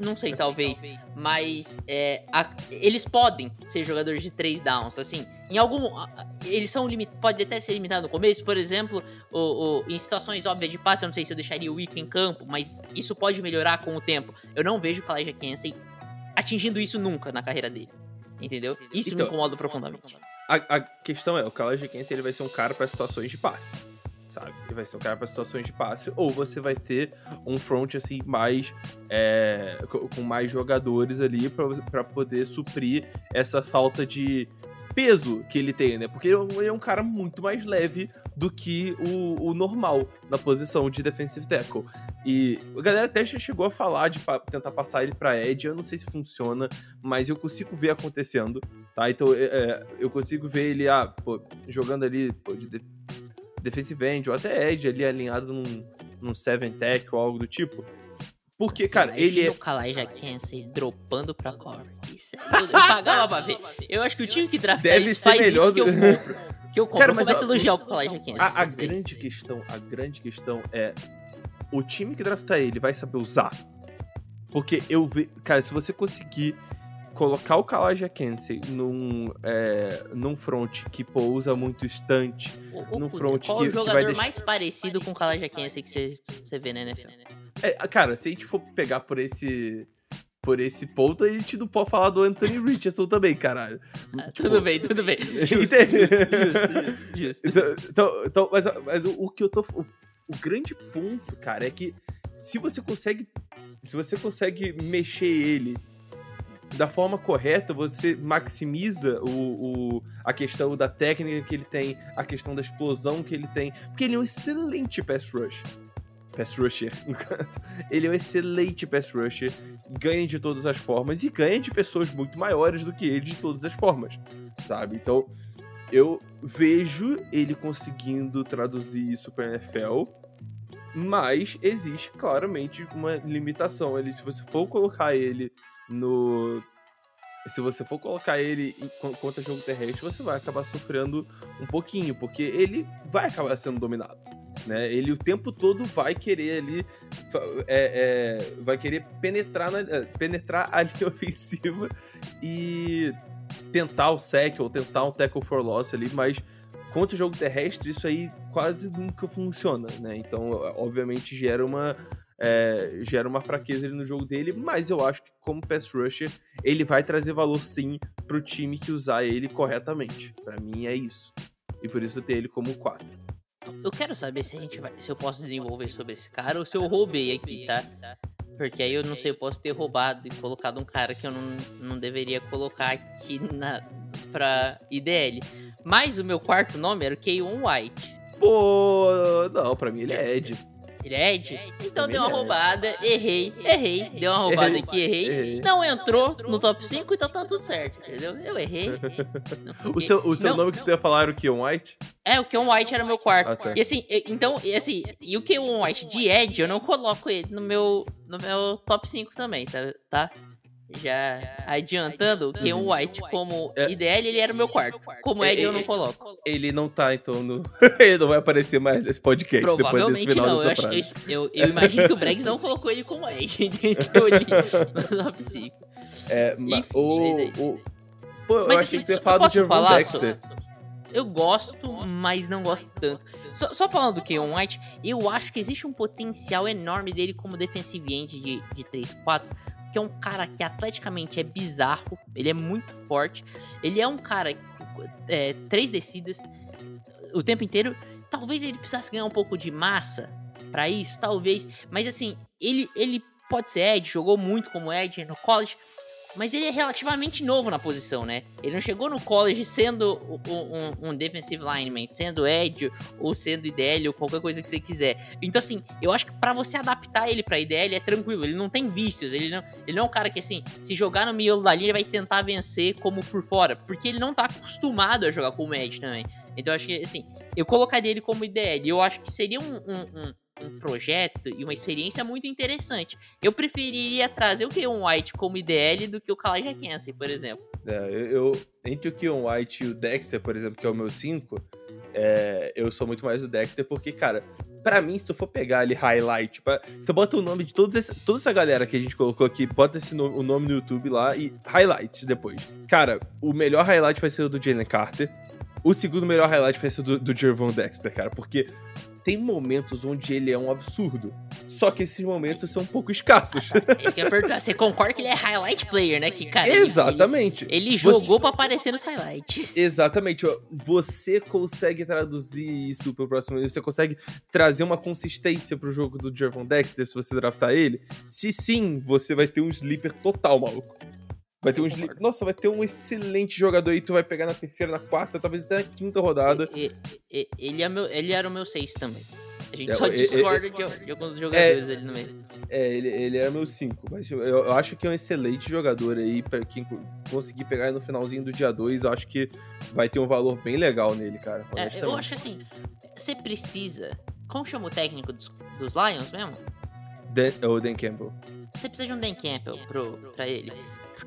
Não sei, talvez. Mas é, a- eles podem ser jogadores de três downs, assim. Em algum. Eles são limit, pode até ser limitado no começo, por exemplo, o, o- em situações óbvias de passe, eu não sei se eu deixaria o Ico em campo, mas isso pode melhorar com o tempo. Eu não vejo o Kalijah Kansey atingindo isso nunca na carreira dele. Entendeu? Isso me Então, incomoda profundamente. A, a questão é, o Kalaji Kense, ele vai ser um cara pra situações de passe, sabe? Ele vai ser um cara pra situações de passe, ou você vai ter um front, assim, mais... é, co- com mais jogadores ali pra poder suprir essa falta de peso que ele tem, né? Porque ele é um cara muito mais leve do que o, o normal na posição de defensive tackle. E a galera até já chegou a falar de pa- tentar passar ele pra Edge, eu não sei se funciona, mas eu consigo ver acontecendo, tá? Então é, é, eu consigo ver ele ah, pô, jogando ali pô, de, de defensive end ou até Edge ali alinhado num, num seven tech ou algo do tipo. Porque, cara, ele é. o Kalijah Kansey dropando pra cover. Isso é... Eu pagava pra ver. Eu acho que o time que draftar Deve isso ser faz melhor isso que eu do- compro. Que eu compro. Cara, eu mas começo a a- elogiar o Kalijah Kansey. A, a dizer grande isso. questão, a grande questão é o time que draftar ele vai saber usar. Porque eu vejo, cara, se você conseguir colocar o Kalaja Kensei num, é, num front que pousa muito estante, O- o no Kudra, front qual que- o que vai jogador deixar- mais parecido com o Kalijah Kansey que você, você vê na NFL? É, cara, se a gente for pegar por esse por esse ponto, a gente não pode falar do Anthony Richardson também, caralho. Ah, Tipo, tudo bem, tudo bem. Justo, justo, justo. Então, então, então, mas, mas o, o que eu tô. O, o grande ponto, cara, é que se você consegue. Se você consegue mexer ele da forma correta, você maximiza o, o- a questão da técnica que ele tem, a questão da explosão que ele tem. Porque ele é um excelente pass rush. Pass rusher, no caso. Ele é um excelente pass rusher, ganha de todas as formas e ganha de pessoas muito maiores do que ele de todas as formas, sabe? Então, eu vejo ele conseguindo traduzir isso para NFL, mas existe claramente uma limitação. Ele, se você for colocar ele no se você for colocar ele contra jogo terrestre, você vai acabar sofrendo um pouquinho, porque ele vai acabar sendo dominado. Né? Ele o tempo todo vai querer ali. é, é, vai querer penetrar, na, é, penetrar a linha ofensiva e tentar o sec ou tentar um tackle for loss ali, mas contra o jogo terrestre isso aí quase nunca funciona, né? Então, obviamente, gera uma. É, gera uma fraqueza ali no jogo dele, mas eu acho que como pass rusher, ele vai trazer valor sim pro time que usar ele corretamente. Pra mim é isso. E por isso eu tenho ele como 4. Eu quero saber se a gente vai, se eu posso desenvolver sobre esse cara ou se eu roubei aqui, tá? Porque aí eu não sei, eu posso ter roubado e colocado um cara que eu não, não deveria colocar aqui na, pra IDL. Mas o meu quarto nome era o Keion White. Pô, não, pra mim ele é Ed. Ed? Então Também deu uma roubada, errei, errei, deu uma roubada Errei. aqui, errei. Errei. Não entrou no top 5, então tá tudo certo, entendeu? Eu errei. O seu, o seu Não. nome que tu ia falar era o Keon White? É, o Keon White era meu quarto. Ah, tá. E assim, e- então, e assim, e o Keon White de Ed, eu não coloco ele no meu, no meu top 5 também, tá? tá? Já adiantando, o Keon White como É. IDL, ele era o meu quarto. Como Ed, eu não É, é, coloco. Ele não tá, então, no... ele não vai aparecer mais nesse podcast depois desse final não. Eu, dessa acho, frase. eu, eu, eu imagino que o Bregs não colocou ele como Ed, no top 5. É, ma- Enfim, o, mas é isso. o... Pô, eu Mas achei assim, que tu ia eu falar do Jervon Dexter. Eu gosto, mas não gosto tanto. Só, só falando do Keon White, eu acho que existe um potencial enorme dele como defensive end de, de 3-4, que é um cara que atleticamente é bizarro, ele é muito forte, ele é um cara, é, três descidas o tempo inteiro, talvez ele precisasse ganhar um pouco de massa pra isso, talvez, mas assim, ele, ele pode ser Ed, jogou muito como Ed no college, mas ele é relativamente novo na posição, né? Ele não chegou no college sendo o- um, um defensive lineman, sendo Ed ou sendo IDL ou qualquer coisa que você quiser. Então, assim, eu acho que pra você adaptar ele pra IDL é tranquilo. Ele não tem vícios. Ele não, ele não é um cara que, assim, se jogar no miolo da linha, ele vai tentar vencer como por fora. Porque ele não tá acostumado a jogar como Ed também. Então, eu acho que, assim, eu colocaria ele como IDL. Eu acho que seria um, um- um- um projeto e uma experiência muito interessante. Eu preferiria trazer o Keon White como IDL do que o Kalaja Kensen, por exemplo. É, eu, eu- entre o Keon White e o Dexter, por exemplo, que é o meu 5, é, eu sou muito mais o Dexter, porque, cara, pra mim, se tu for pegar ali highlight, tipo, se tu bota o nome de todos esse- toda essa galera que a gente colocou aqui, bota esse no- o nome no YouTube lá e highlights depois. Cara, o melhor highlight vai ser o do Jalen Carter. O segundo melhor highlight vai ser o do, do Jervon Dexter, cara, porque tem momentos onde ele é um absurdo. Só que esses momentos são um pouco escassos. Isso que eu ia perguntar. Você concorda que ele é highlight player, né? Que, cara, Exatamente. Ele, ele Você- jogou pra aparecer nos highlights. Exatamente. Você consegue traduzir isso pro próximo. Você consegue trazer uma consistência pro jogo do Jervon Dexter se você draftar ele? Se sim, você vai ter um sleeper total, maluco. Vai ter um. Nossa, vai ter um excelente jogador aí. Tu vai pegar na terceira, na quarta, talvez até na quinta rodada. E- e- e- Ele, é meu, ele era o meu 6 também. A gente É, só e- e- discorda de, de alguns jogadores ali no meio. É, ele, ele era meu 5. Mas eu, eu acho que é um excelente jogador aí. Pra quem co- conseguir pegar no finalzinho do dia 2, eu acho que vai ter um valor bem legal nele, cara. É, eu acho que assim, você precisa. Como chama o técnico dos, dos Lions mesmo? Dan, é o Dan Campbell. Você precisa de um Dan Campbell pro, pra ele.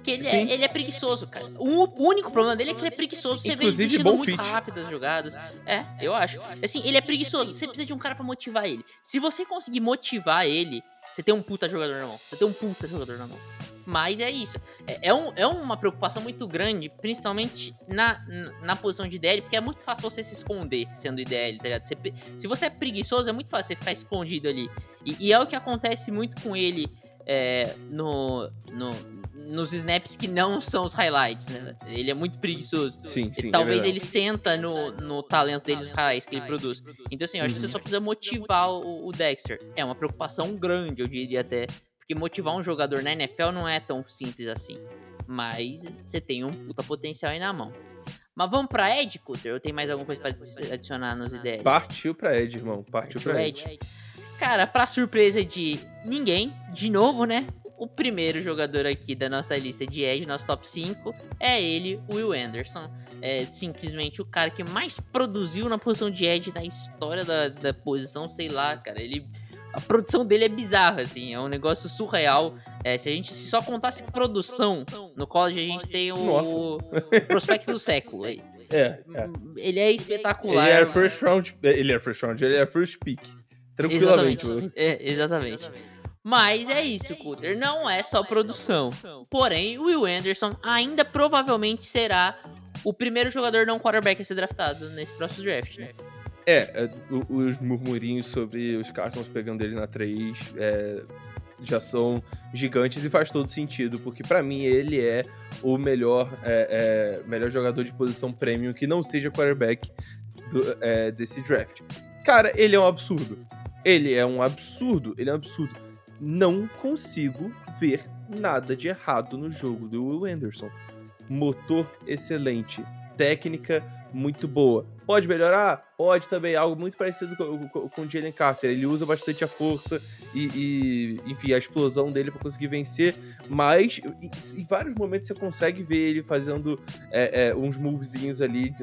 Porque ele é, ele é preguiçoso, cara. O, único problema dele é que ele é preguiçoso. Você vê ele Inclusive, bom muito fit. rápido as jogadas. É, eu acho. Assim, ele é preguiçoso. Você precisa de um cara pra motivar ele. Se você conseguir motivar ele, você tem um puta jogador na mão. Você tem um puta jogador na mão. Mas é isso. É, é um, é uma preocupação muito grande, principalmente na, na, posição de IDL, porque é muito fácil você se esconder sendo IDL, tá ligado? Você se você é preguiçoso, é muito fácil você ficar escondido ali. E, e é o que acontece muito com ele é, no, no, nos snaps que não são os highlights, né? Ele é muito preguiçoso. Sim, sim. é talvez verdade. ele senta no, no talento dele, nos highlights que ele produz. Então, assim, eu acho que você Uhum. só precisa motivar o, o Dexter. É uma preocupação grande, eu diria até. Porque motivar um jogador na NFL não é tão simples assim. Mas você tem um puta potencial aí na mão. Mas vamos pra Ed, Cutter? Eu tenho mais alguma coisa pra adicionar nos ideias? Partiu pra Ed, irmão. Partiu pra Ed. Ed. Cara, pra surpresa de ninguém, de novo, né? O primeiro jogador aqui da nossa lista de Edge, nosso top 5, é ele, Will Anderson. É simplesmente o cara que mais produziu na posição de Edge na história da, da posição, sei lá, cara. Ele. A produção dele é bizarra, assim, é um negócio surreal. É, se a gente se só contasse produção no college, a gente tem o, Nossa. o prospecto do século aí. É, é. Ele é espetacular. Ele mano. first round. Ele era first round, ele era first pick. Tranquilamente. Exatamente. É, exatamente. Mas é isso, Cutter. Não é só produção. Porém, o Will Anderson ainda provavelmente será o primeiro jogador não quarterback a ser draftado nesse próximo draft, né? É, é, os murmurinhos sobre os Cardinals pegando ele na 3 é, já são gigantes e faz todo sentido, porque pra mim ele é o melhor, é, é, melhor jogador de posição premium que não seja quarterback do- é, desse draft. Cara, ele é um absurdo. Ele é um absurdo. Ele é um absurdo. Não consigo ver nada de errado no jogo do Will Anderson. Motor excelente. Técnica muito boa. Pode melhorar? Pode também. Algo muito parecido com, com, com o Jalen Carter. Ele usa bastante a força e, e, enfim, a explosão dele para conseguir vencer. Mas em, em vários momentos você consegue ver ele fazendo é, é, uns movezinhos ali.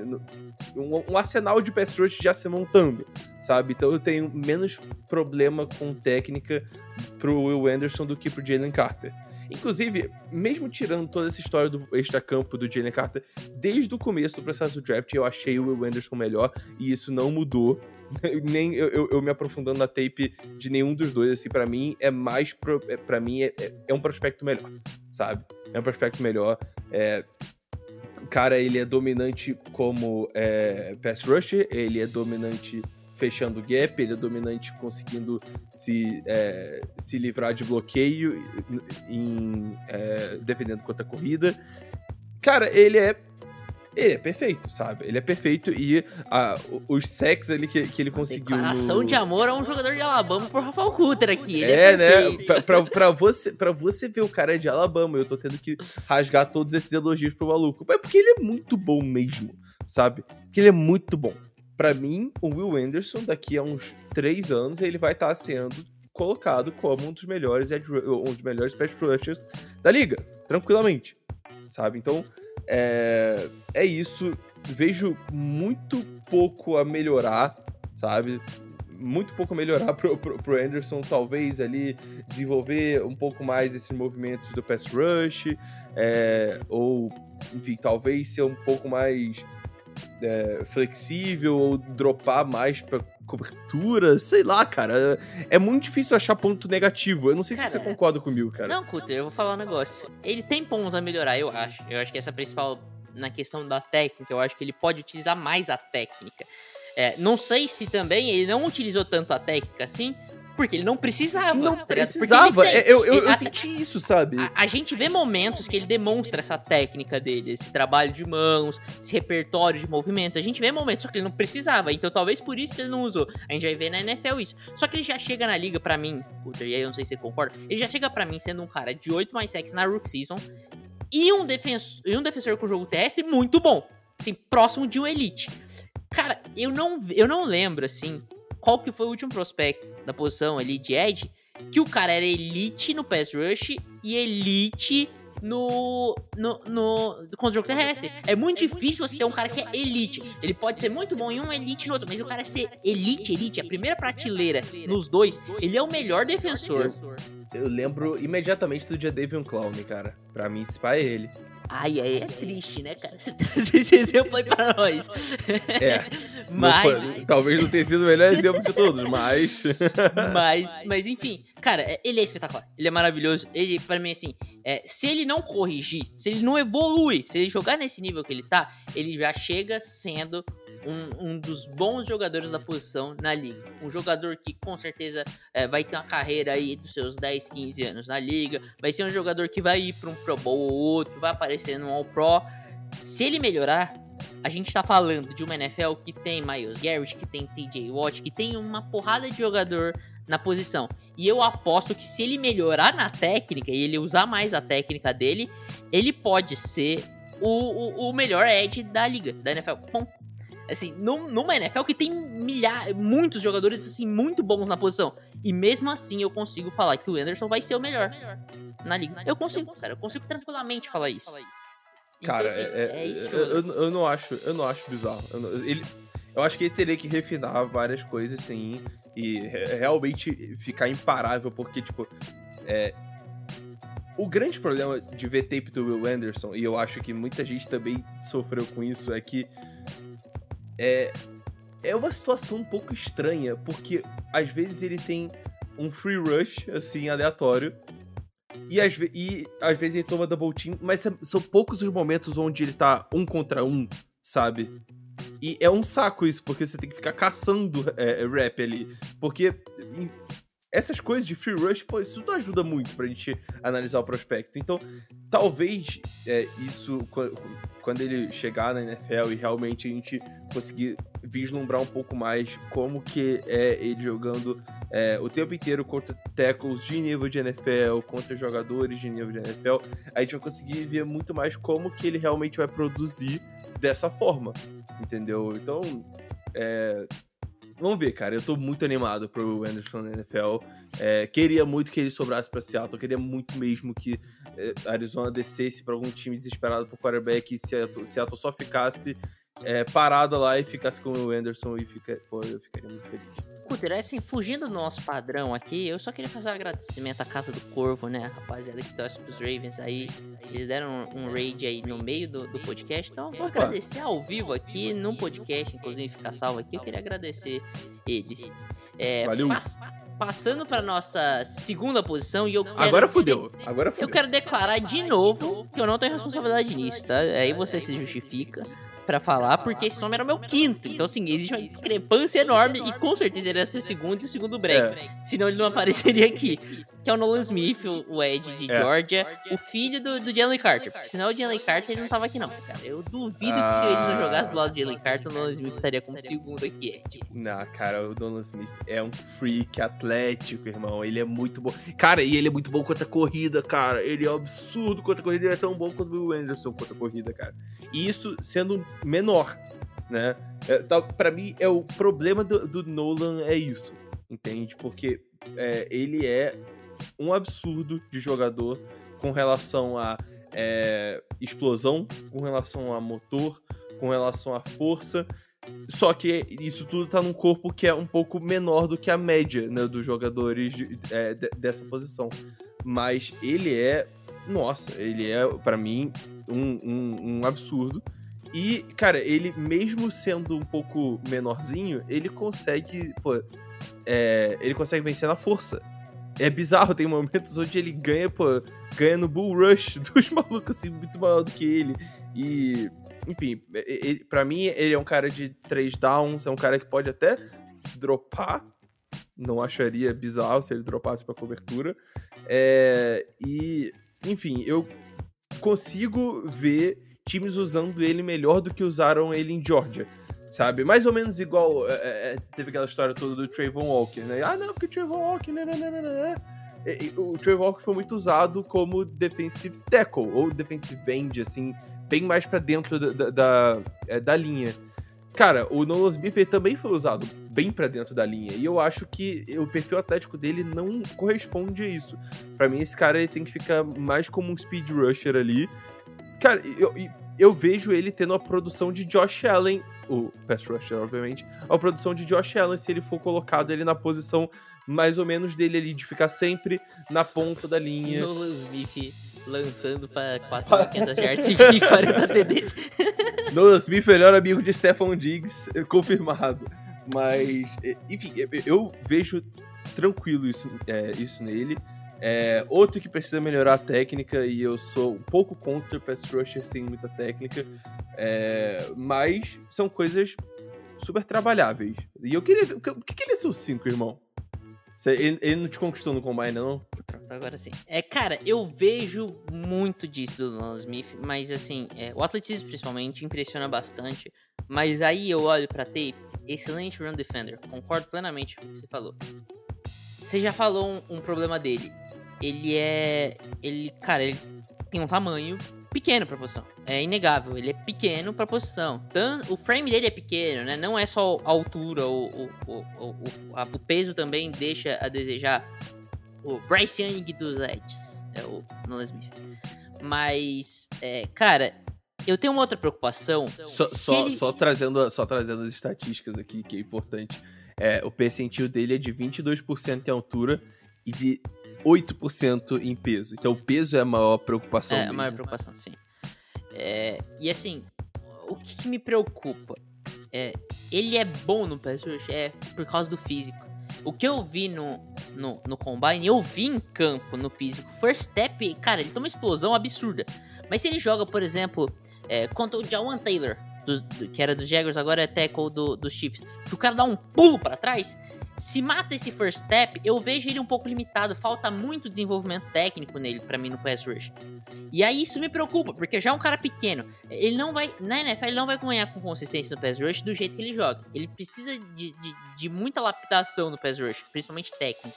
Um, um arsenal de pass rush já se montando, sabe? Então eu tenho menos problema com técnica pro Will Anderson do que pro Jalen Carter. Inclusive, mesmo tirando toda essa história do extra-campo do Jalen Carter, desde o começo do processo do draft eu achei o Will Anderson melhor e isso não mudou. Nem eu, eu- eu me aprofundando na tape de nenhum dos dois, assim, para mim é mais. Pro, é, para mim é, é- é um prospecto melhor, sabe? É um prospecto melhor. É, cara, ele é dominante como é, pass rusher, ele é dominante fechando gap, ele é dominante conseguindo se, é, se livrar de bloqueio, em, é, defendendo contra a corrida. Cara, ele é. Ele é perfeito, sabe? Ele é perfeito e ah, o- os sacks ali que, que ele conseguiu. Declaração no... de amor a um jogador de Alabama por Rafael Cutter aqui. É, é, né? Pra, pra, pra você, pra você ver o cara de Alabama, eu tô tendo que rasgar todos esses elogios pro maluco. É porque ele é muito bom mesmo, sabe? Porque ele é muito bom. Pra mim, o Will Anderson, daqui a uns três anos, ele vai estar sendo colocado como um dos melhores um dos melhores pass rushers da liga, tranquilamente, sabe? Então, é, é isso. Vejo muito pouco a melhorar, sabe? muito pouco melhorar pro, pro, pro Anderson, talvez ali desenvolver um pouco mais esses movimentos do pass rush, é, ou, enfim, talvez ser um pouco mais é, flexível ou dropar mais pra cobertura, sei lá, cara. É muito difícil achar ponto negativo. Eu não sei Cara, se você concorda comigo, cara. Não, Cutter, eu vou falar um negócio. Ele tem pontos a melhorar, eu acho. Eu acho que essa é a principal na questão da técnica. Eu acho que ele pode utilizar mais a técnica. É, não sei se também ele não utilizou tanto a técnica assim, porque ele não precisava. Não tá precisava. Eu, eu, eu a- senti isso, sabe? A, a gente vê momentos que ele demonstra essa técnica dele, esse trabalho de mãos, esse repertório de movimentos. A gente vê momentos, só que ele não precisava. Então talvez por isso que ele não usou. A gente vai ver na NFL isso. Só que ele já chega na liga pra mim, Cutter, e aí eu não sei se você concorda, ele já chega pra mim sendo um cara de 8 mais sacks na rookie season e um, defensor, e um defensor com jogo terrestre muito bom. Assim, próximo de um elite. Cara, eu não, eu não lembro, assim, qual que foi o último prospecto da posição ali de Edge, que o cara era elite no pass rush e elite no, no, no contra o jogo terrestre. É muito difícil você ter um cara que é elite. Ele pode ser muito bom em um, elite no outro, mas o cara ser elite, elite, a primeira prateleira nos dois, ele é o melhor defensor. Eu lembro imediatamente do dia Davion Clown, cara. Pra mim, esse pai é ele. Ai, aí é triste, né, cara? Você traz esse exemplo aí pra nós. É. Não Mas, foi- talvez não tenha sido o melhor exemplo de todos, mas. mas, mas enfim, cara, é- ele é espetacular. Ele é maravilhoso. Ele, pra mim, assim, é, se ele não corrigir, se ele não evolui, se ele jogar nesse nível que ele tá, ele já chega sendo um, um dos bons jogadores da posição na liga. Um jogador que com certeza é, vai ter uma carreira aí dos seus 10, 15 anos na liga. Vai ser um jogador que vai ir pra um Pro Bowl ou outro, vai aparecer no All Pro. Se ele melhorar, a gente tá falando de uma NFL que tem Miles Garrett, que tem TJ Watt, que tem uma porrada de jogador na posição. E eu aposto que se ele melhorar na técnica e ele usar mais a técnica dele, ele pode ser o, o, o melhor edge da liga, da NFL. Assim, num- numa NFL que tem milhares, muitos jogadores assim muito bons na posição. E mesmo assim eu consigo falar que o Anderson vai ser o melhor na liga. Eu consigo, cara, eu consigo tranquilamente falar isso. Então, Cara, assim, é, é- isso que eu, eu- eu, eu não acho, eu não acho bizarro. Eu, não- ele, eu acho que ele teria que refinar várias coisas, sim, e re- realmente ficar imparável, porque, tipo, é, o grande problema de ver tape do Will Anderson, e eu acho que muita gente também sofreu com isso, é que é, é uma situação um pouco estranha, porque às vezes ele tem um free rush, assim, aleatório, e às, e às vezes ele toma double team, mas são- são poucos os momentos onde ele tá um contra um, sabe? E é um saco isso, porque você tem que ficar caçando é, rap ali. Porque essas coisas de free rush, pô, isso não ajuda muito pra gente analisar o prospecto. Então, talvez é, isso, qu- quando ele chegar na NFL e realmente a gente conseguir vislumbrar um pouco mais como que é ele jogando é, o tempo inteiro contra tackles de nível de NFL, contra jogadores de nível de NFL, a gente vai conseguir ver muito mais como que ele realmente vai produzir dessa forma, entendeu? Então, é, vamos ver, cara. Eu tô muito animado pro Anderson na NFL. É, queria muito que ele sobrasse pra Seattle, queria muito mesmo que é, Arizona descesse pra algum time desesperado pro quarterback e Seattle, Seattle só ficasse é, parada lá e ficasse com o Anderson e fica, pô, eu ficaria muito feliz. Cutter, assim, fugindo do nosso padrão aqui, eu só queria fazer um agradecimento à Casa do Corvo, né, rapaziada que torce pros Ravens aí. Eles deram um, um raid aí no meio do, do podcast, então eu vou Opa. agradecer ao vivo aqui, no podcast, inclusive fica salvo aqui, eu queria agradecer eles. É, Valeu. pass- passando pra nossa segunda posição, e eu quero Agora fudeu, agora Eu fudeu. quero declarar de novo que eu não tenho responsabilidade nisso, tá? Aí você se justifica pra falar, porque esse nome era o meu quinto. Então, assim, existe uma discrepância enorme e com certeza ele ser o segundo e o segundo Brex. Senão ele não apareceria aqui. Que é o Nolan Smith, o Ed de É. Georgia, o filho do, do Jalen Carter. Porque senão o Jalen Carter ele não tava aqui, não, cara. Eu duvido que se ele não Ah. jogasse do lado de Jalen Carter, o Nolan Smith estaria como segundo aqui, Ed. Não, cara, o Donald Smith é um freak atlético, irmão. Ele é muito bom. Cara, e ele é muito bom contra a corrida, cara. Ele é um absurdo contra a corrida. Ele é tão bom quanto o Anderson contra a corrida, cara. E isso sendo menor, né? É, tá, pra mim, é o problema do, do Nolan é isso, entende? Porque é, ele é um absurdo de jogador com relação a é, explosão, com relação a motor, com relação à força. Só que isso tudo tá num corpo que é um pouco menor do que a média, né, dos jogadores de- é, de- dessa posição. Mas ele é, nossa, ele é, pra mim, um, um, um absurdo. E, cara, ele, mesmo sendo um pouco menorzinho, ele consegue, pô, é, ele consegue vencer na força. É bizarro, tem momentos onde ele ganha, pô, ganha no Bull Rush dos malucos, assim, muito maior do que ele. E, enfim, ele, pra mim, ele é um cara de três downs, é um cara que pode até dropar. Não acharia bizarro se ele dropasse pra cobertura. É, e, enfim, eu consigo ver times usando ele melhor do que usaram ele em Georgia. Sabe? Mais ou menos igual. é, é, teve aquela história toda do Trayvon Walker, né? Ah, não, porque o Trayvon Walker. Né, né, né, O Trayvon Walker foi muito usado como defensive tackle, ou defensive end, assim, bem mais pra dentro da, da, da, é, da linha. Cara, o Nolan Smith também foi usado bem pra dentro da linha. E eu acho que o perfil atlético dele não corresponde a isso. Pra mim, esse cara ele tem que ficar mais como um speed rusher ali. Cara, eu, eu- vejo ele tendo a produção de Josh Allen, o pass rusher, obviamente, a produção de Josh Allen se ele for colocado ele na posição mais ou menos dele ali, de ficar sempre na ponta da linha. Nolan Smith lançando pra 4.500 yards e 40 TDs. Nolan Smith, melhor amigo de Stephon Diggs, eh, confirmado. Mas, enfim, eu- eu vejo tranquilo isso, é, isso nele. É, outro que precisa melhorar a técnica, e eu sou um pouco contra o pass rusher sem muita técnica, é, mas são coisas super trabalháveis. E eu queria. O que, que ele é seu 5, irmão? Ele, ele não te conquistou no combine, não? Pronto, agora sim. É, cara, eu vejo muito disso do Nolan Smith, mas assim, é, o atletismo principalmente impressiona bastante. Mas aí eu olho pra tape, excelente run defender, concordo plenamente com o que você falou. Você já falou um, um problema dele. Ele é. Ele, cara, ele tem um tamanho pequeno pra posição. É inegável, ele é pequeno pra posição. Tan- o frame dele é pequeno, né? Não é só a altura, o, o, o, o, peso também deixa a desejar o Bryce Young dos Edges, é o Nolan Smith. Mas, é, cara, eu tenho uma outra preocupação. Só, só, ele- só trazendo, só trazendo as estatísticas aqui, que é importante. É, o percentil dele é de 22% em altura e de 8% em peso. Então o peso é a maior preocupação É, a maior preocupação, sim. É, e assim, o que, que me preocupa? É, ele é bom no pass rush? É por causa do físico. O que eu vi no, no, no Combine, eu vi em campo no físico. First step, cara, ele tem uma explosão absurda. Mas se ele joga, por exemplo, é, contra o Jawan Taylor, do- do- que era dos Jaguars, agora é tackle do, dos Chiefs, que o cara dá um pulo pra trás, se mata esse first step, eu vejo ele um pouco limitado. Falta muito desenvolvimento técnico nele, pra mim, no pass rush. E aí isso me preocupa, porque já é um cara pequeno. Ele não vai. Na NFL, ele não vai ganhar com consistência no pass rush do jeito que ele joga. Ele precisa de, de, de muita lapidação no pass rush, principalmente técnico.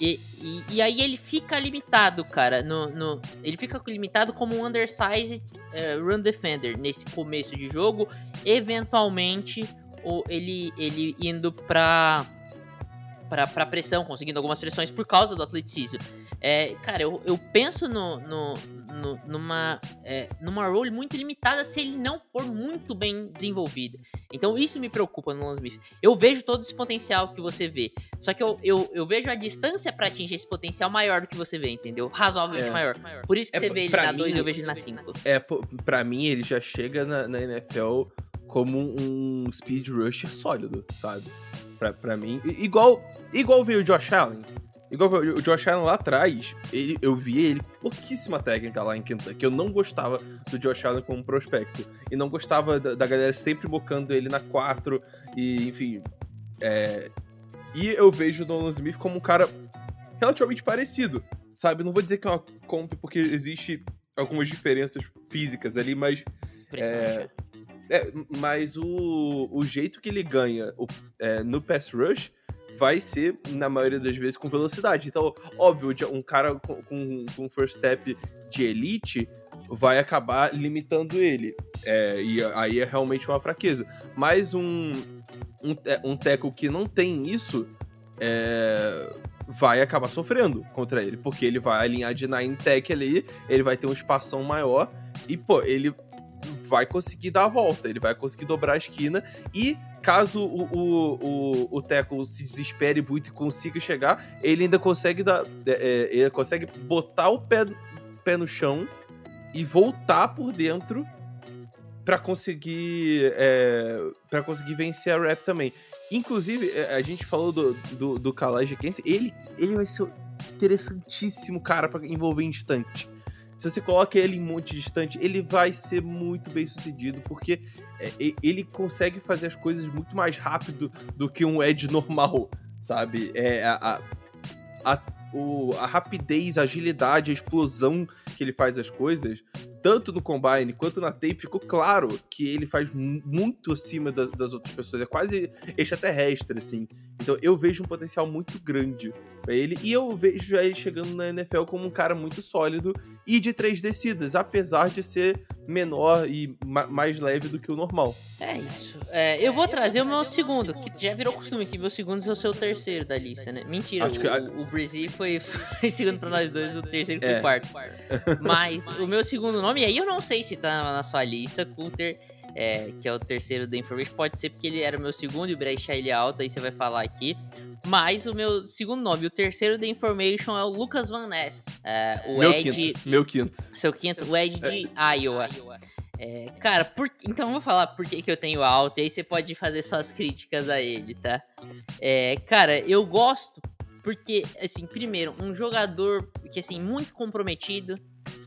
E, e, e aí ele fica limitado, cara. No, no, ele fica limitado como um undersized eh, run defender nesse começo de jogo. Eventualmente, o, ele, ele indo pra, pra, pra pressão, conseguindo algumas pressões por causa do atleticismo. É, cara, eu, eu penso no, no, no- numa, é, numa role muito limitada se ele não for muito bem desenvolvido. Então isso me preocupa no Nolan Smith. Eu vejo todo esse potencial que você vê. Só que eu, eu, eu vejo a distância pra atingir esse potencial maior do que você vê, entendeu? Razoavelmente É. maior. Por isso que É, você vê ele na 2 mim- eu vejo ele na 5. É, pô, pra mim, ele já chega na, na NFL como um speed rusher sólido, sabe? Pra, pra mim. I- Igual, igual veio o Josh Allen. Igual o Josh Allen lá atrás, ele, eu vi ele pouquíssima técnica lá em Kentucky. Eu não gostava do Josh Allen como prospecto. E não gostava da, da galera sempre bocando ele na 4. E, enfim. é, E eu vejo o Nolan Smith como um cara relativamente parecido, sabe? Não vou dizer que é uma comp, porque existe algumas diferenças físicas ali, mas, Impressionante. É, mas o, o jeito que ele ganha o- é, no pass rush vai ser, na maioria das vezes, com velocidade. Então, óbvio, um cara com, com, com first step de elite vai acabar limitando ele. É, e aí é realmente uma fraqueza. Mas um, um, um tackle que não tem isso é, vai acabar sofrendo contra ele. Porque ele vai alinhar de nine tech ali, ele vai ter um espação maior. E, pô, ele vai conseguir dar a volta, ele vai conseguir dobrar a esquina e caso o, o, o, o Teco se desespere muito e consiga chegar, ele ainda consegue dar, é, é, ele consegue botar o pé, pé no chão e voltar por dentro para conseguir é, para conseguir vencer a Rap também. Inclusive, é, a gente falou do, do, do Kense, ele, ele vai ser interessantíssimo, cara, para envolver instante. Se você coloca ele em monte distante, ele vai ser muito bem sucedido, porque é, ele consegue fazer as coisas muito mais rápido do que um Edge normal, sabe? É, a, a, o, a rapidez, a agilidade, a explosão que ele faz as coisas tanto no Combine quanto na tape, ficou claro que ele faz muito acima da, das outras pessoas. É quase extraterrestre, assim. Então eu vejo um potencial muito grande pra ele. E eu vejo ele chegando na NFL como um cara muito sólido e de três descidas, apesar de ser menor e ma mais leve do que o normal. É isso. É, eu vou trazer o meu segundo, que já virou costume que meu segundo vai ser o terceiro da lista, né? Mentira, Acho o, que... o, o Brazil foi, foi segundo pra nós dois, o terceiro foi é. quarto. Mas o meu segundo nome nome, aí eu não sei se tá na sua lista, Coulter, é, que é o terceiro da Information, pode ser porque ele era o meu segundo e o Brecha ele é alto, aí você vai falar aqui. Mas o meu segundo nome, o terceiro da Information é o Lucas Van Ness. É, o meu Ed, quinto, meu quinto. Seu quinto, o Ed de é. Iowa. É, cara, por, então eu vou falar por que, que eu tenho alto, e aí você pode fazer suas críticas a ele, tá? É, cara, eu gosto porque, assim, primeiro, um jogador que, assim, muito comprometido,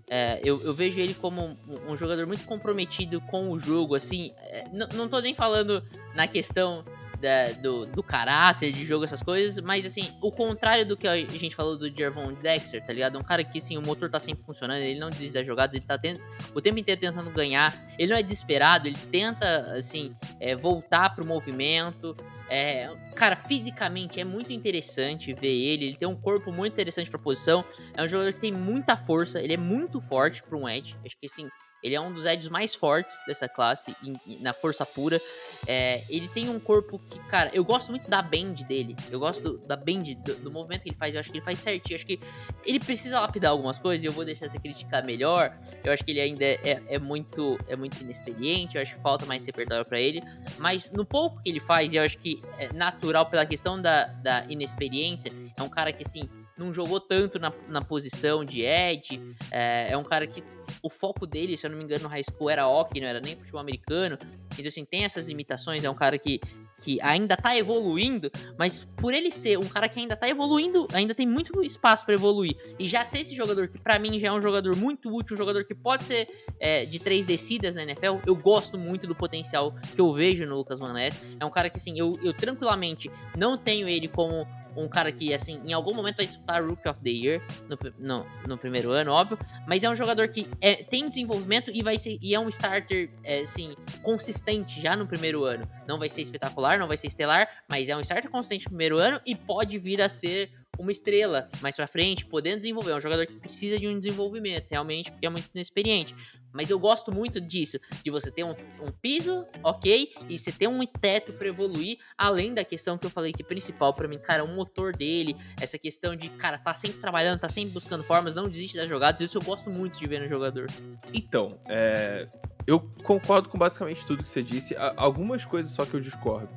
é, eu, eu, vejo ele como um, um, jogador muito comprometido com o jogo, assim. É, não tô nem falando na questão da, do, do, caráter de jogo, essas coisas, mas assim, o contrário do que a gente falou do Jervon Dexter, tá ligado? Um cara que assim, o motor tá sempre funcionando, ele não desiste das jogadas, ele tá tendo, o tempo inteiro tentando ganhar, ele não é desesperado, ele tenta, assim, é, voltar pro movimento. É, cara, fisicamente é muito interessante ver ele. Ele tem um corpo muito interessante pra posição. É um jogador que tem muita força. Ele é muito forte pra um Edge. Acho que assim, ele é um dos edges mais fortes dessa classe, em, na força pura. É, ele tem um corpo que, cara, eu gosto muito da bend dele. Eu gosto do, da bend, do, do, movimento que ele faz. Eu acho que ele faz certinho. Eu acho que ele precisa lapidar algumas coisas e eu vou deixar você criticar melhor. Eu acho que ele ainda é, é, é muito, é muito inexperiente. Eu acho que falta mais repertório para ele. Mas no pouco que ele faz, eu acho que é natural pela questão da, da inexperiência. É um cara que, assim, não jogou tanto na, na posição de Ed. É, é, um cara que o foco dele, se eu não me engano, no high school era hockey, não era nem futebol americano. Então, assim, tem essas limitações. É um cara que, que ainda tá evoluindo, mas por ele ser um cara que ainda tá evoluindo, ainda tem muito espaço para evoluir. E já ser esse jogador que, para mim, já é um jogador muito útil, um jogador que pode ser é, de três descidas na NFL, eu gosto muito do potencial que eu vejo no Lucas Van Ness. É um cara que, assim, eu, eu tranquilamente não tenho ele como um cara que, assim, em algum momento vai disputar Rookie of the Year no, no, no primeiro ano, óbvio. Mas é um jogador que é, tem desenvolvimento e vai ser e é um starter, é, assim, consistente já no primeiro ano. Não vai ser espetacular, não vai ser estelar, mas é um starter consistente no primeiro ano e pode vir a ser uma estrela mais pra frente, podendo desenvolver. É um jogador que precisa de um desenvolvimento, realmente, porque é muito inexperiente. Mas eu gosto muito disso, de você ter um, um piso, ok, e você ter um teto para evoluir, além da questão que eu falei que principal para mim, cara, o motor dele, essa questão de, cara, tá sempre trabalhando, tá sempre buscando formas, não desiste das jogadas, isso eu gosto muito de ver no jogador. Então, é, eu concordo com basicamente tudo que você disse, algumas coisas só que eu discordo.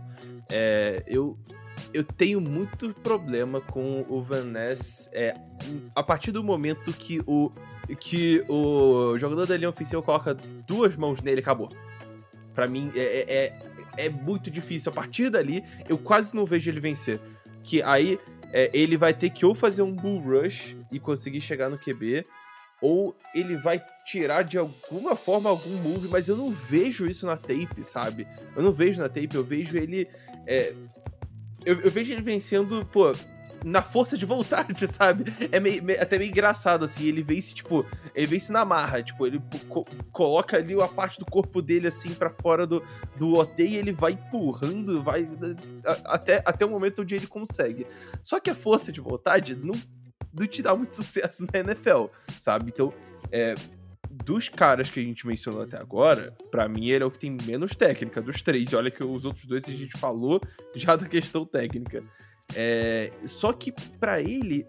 É, eu eu tenho muito problema com o Van Ness é, a partir do momento que o que o jogador da linha oficial coloca duas mãos nele acabou. Para mim é, é, é, é, muito difícil. A partir dali eu quase não vejo ele vencer. Que aí é, ele vai ter que ou fazer um bull rush e conseguir chegar no QB ou ele vai tirar de alguma forma algum move, mas eu não vejo isso na tape, sabe? Eu não vejo na tape, eu vejo ele é, eu, eu vejo ele vencendo, pô, na força de vontade, sabe? É meio, meio, até meio engraçado, assim. Ele vence, tipo, ele vence na marra. Tipo, ele co coloca ali a parte do corpo dele, assim, para fora do, do OT e ele vai empurrando, vai a, até, até o momento onde ele consegue. Só que a força de vontade não, não te dá muito sucesso na NFL, sabe? Então, é, dos caras que a gente mencionou até agora, para mim ele é o que tem menos técnica dos três. E olha que os outros dois a gente falou já da questão técnica. É, só que para ele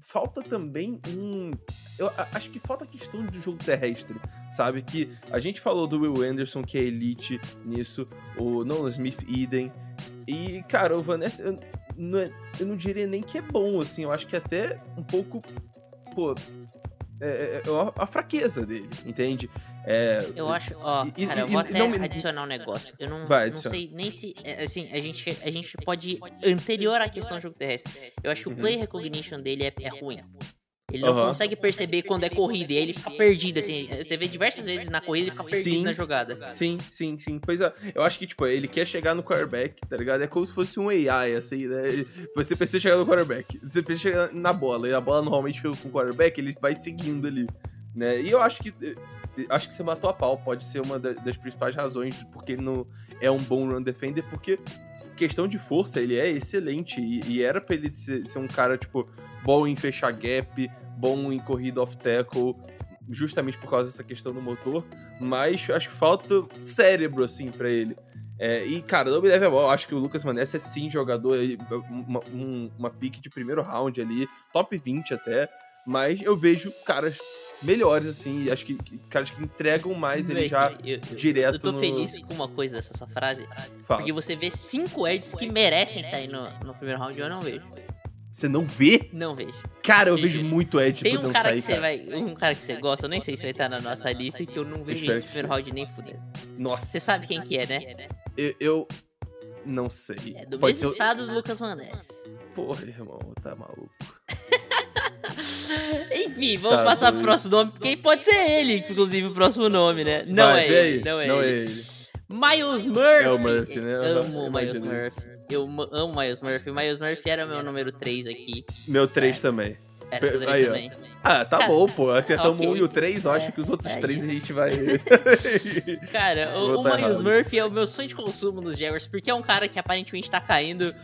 falta também um. Eu acho que falta a questão do jogo terrestre, sabe? Que a gente falou do Will Anderson, que é elite nisso, o Nolan Smith Eden. E, cara, o Vanessa, eu não, é- eu não diria nem que é bom, assim, eu acho que até um pouco. Pô. É, é- é a fraqueza dele, entende? É, Eu acho, ó, E- e- cara, eu e vou até não adicionar um negócio. Eu não, Vai, não sei nem se. é, Assim, a gente, a gente pode. Anterior à questão do jogo terrestre, eu acho que o Uhum. play recognition dele é, é ruim. Ele não Aham. consegue perceber quando é corrida, e aí ele fica perdido, assim. Você vê diversas vezes na corrida ele fica perdido Sim. na jogada. Sim, sim, sim. Pois é, eu acho que, tipo, ele quer chegar no quarterback, tá ligado? É como se fosse um AI, assim, né? Você precisa chegar no quarterback, você precisa chegar na bola, e a bola normalmente fica com o quarterback, ele vai seguindo ali, né? E eu acho que. Acho que você matou a pau, pode ser uma da- das principais razões porque ele não é um bom run defender, porque questão de força, ele é excelente, e, e era pra ele ser, ser um cara, tipo, bom em fechar gap, bom em corrida off tackle, justamente por causa dessa questão do motor, mas acho que falta cérebro, assim, pra ele. É, e, cara, não me leve a mal, acho que o Lucas Vanessa é sim jogador, uma, um- uma pique de primeiro round ali, top 20 até, mas eu vejo caras melhores, assim, e acho que, caras que entregam mais ele já eu, eu- direto eu tô no- feliz com uma coisa dessa sua frase, fala. porque você vê cinco edges que merecem sair no, no primeiro round e eu não vejo. Você não vê? Não vejo. Cara, eu Sim. vejo muito Ed Tem um cara sair, que você vai. Um cara que você gosta, eu nem sei se vai estar na nossa lista, que eu não vejo no primeiro round nem fuder. Nossa, Você sabe quem que é, né? eu, eu não sei. É do Pode mesmo ser... estado do Lucas Van Ness. Porra, irmão, tá maluco. Enfim, vamos Tá, passar pro próximo nome, porque pode ser ele, inclusive, o próximo nome, né? Não Vai, é ele, aí. não é não ele. é ele. Miles Murphy. É o Murphy, né? Eu amo o Miles. Murphy. Eu amo o Miles Murphy. O Miles Murphy era meu número 3 aqui. Meu 3 também. Era seu 3 aí, ó. também. Ah, tá Cara, bom, pô. Acertamos ok. um e o 3, eu acho É, que os outros é três isso. a gente vai. Cara, o, o tá Miles errado. Murphy é o meu sonho de consumo nos Jaguars, porque é um cara que aparentemente tá caindo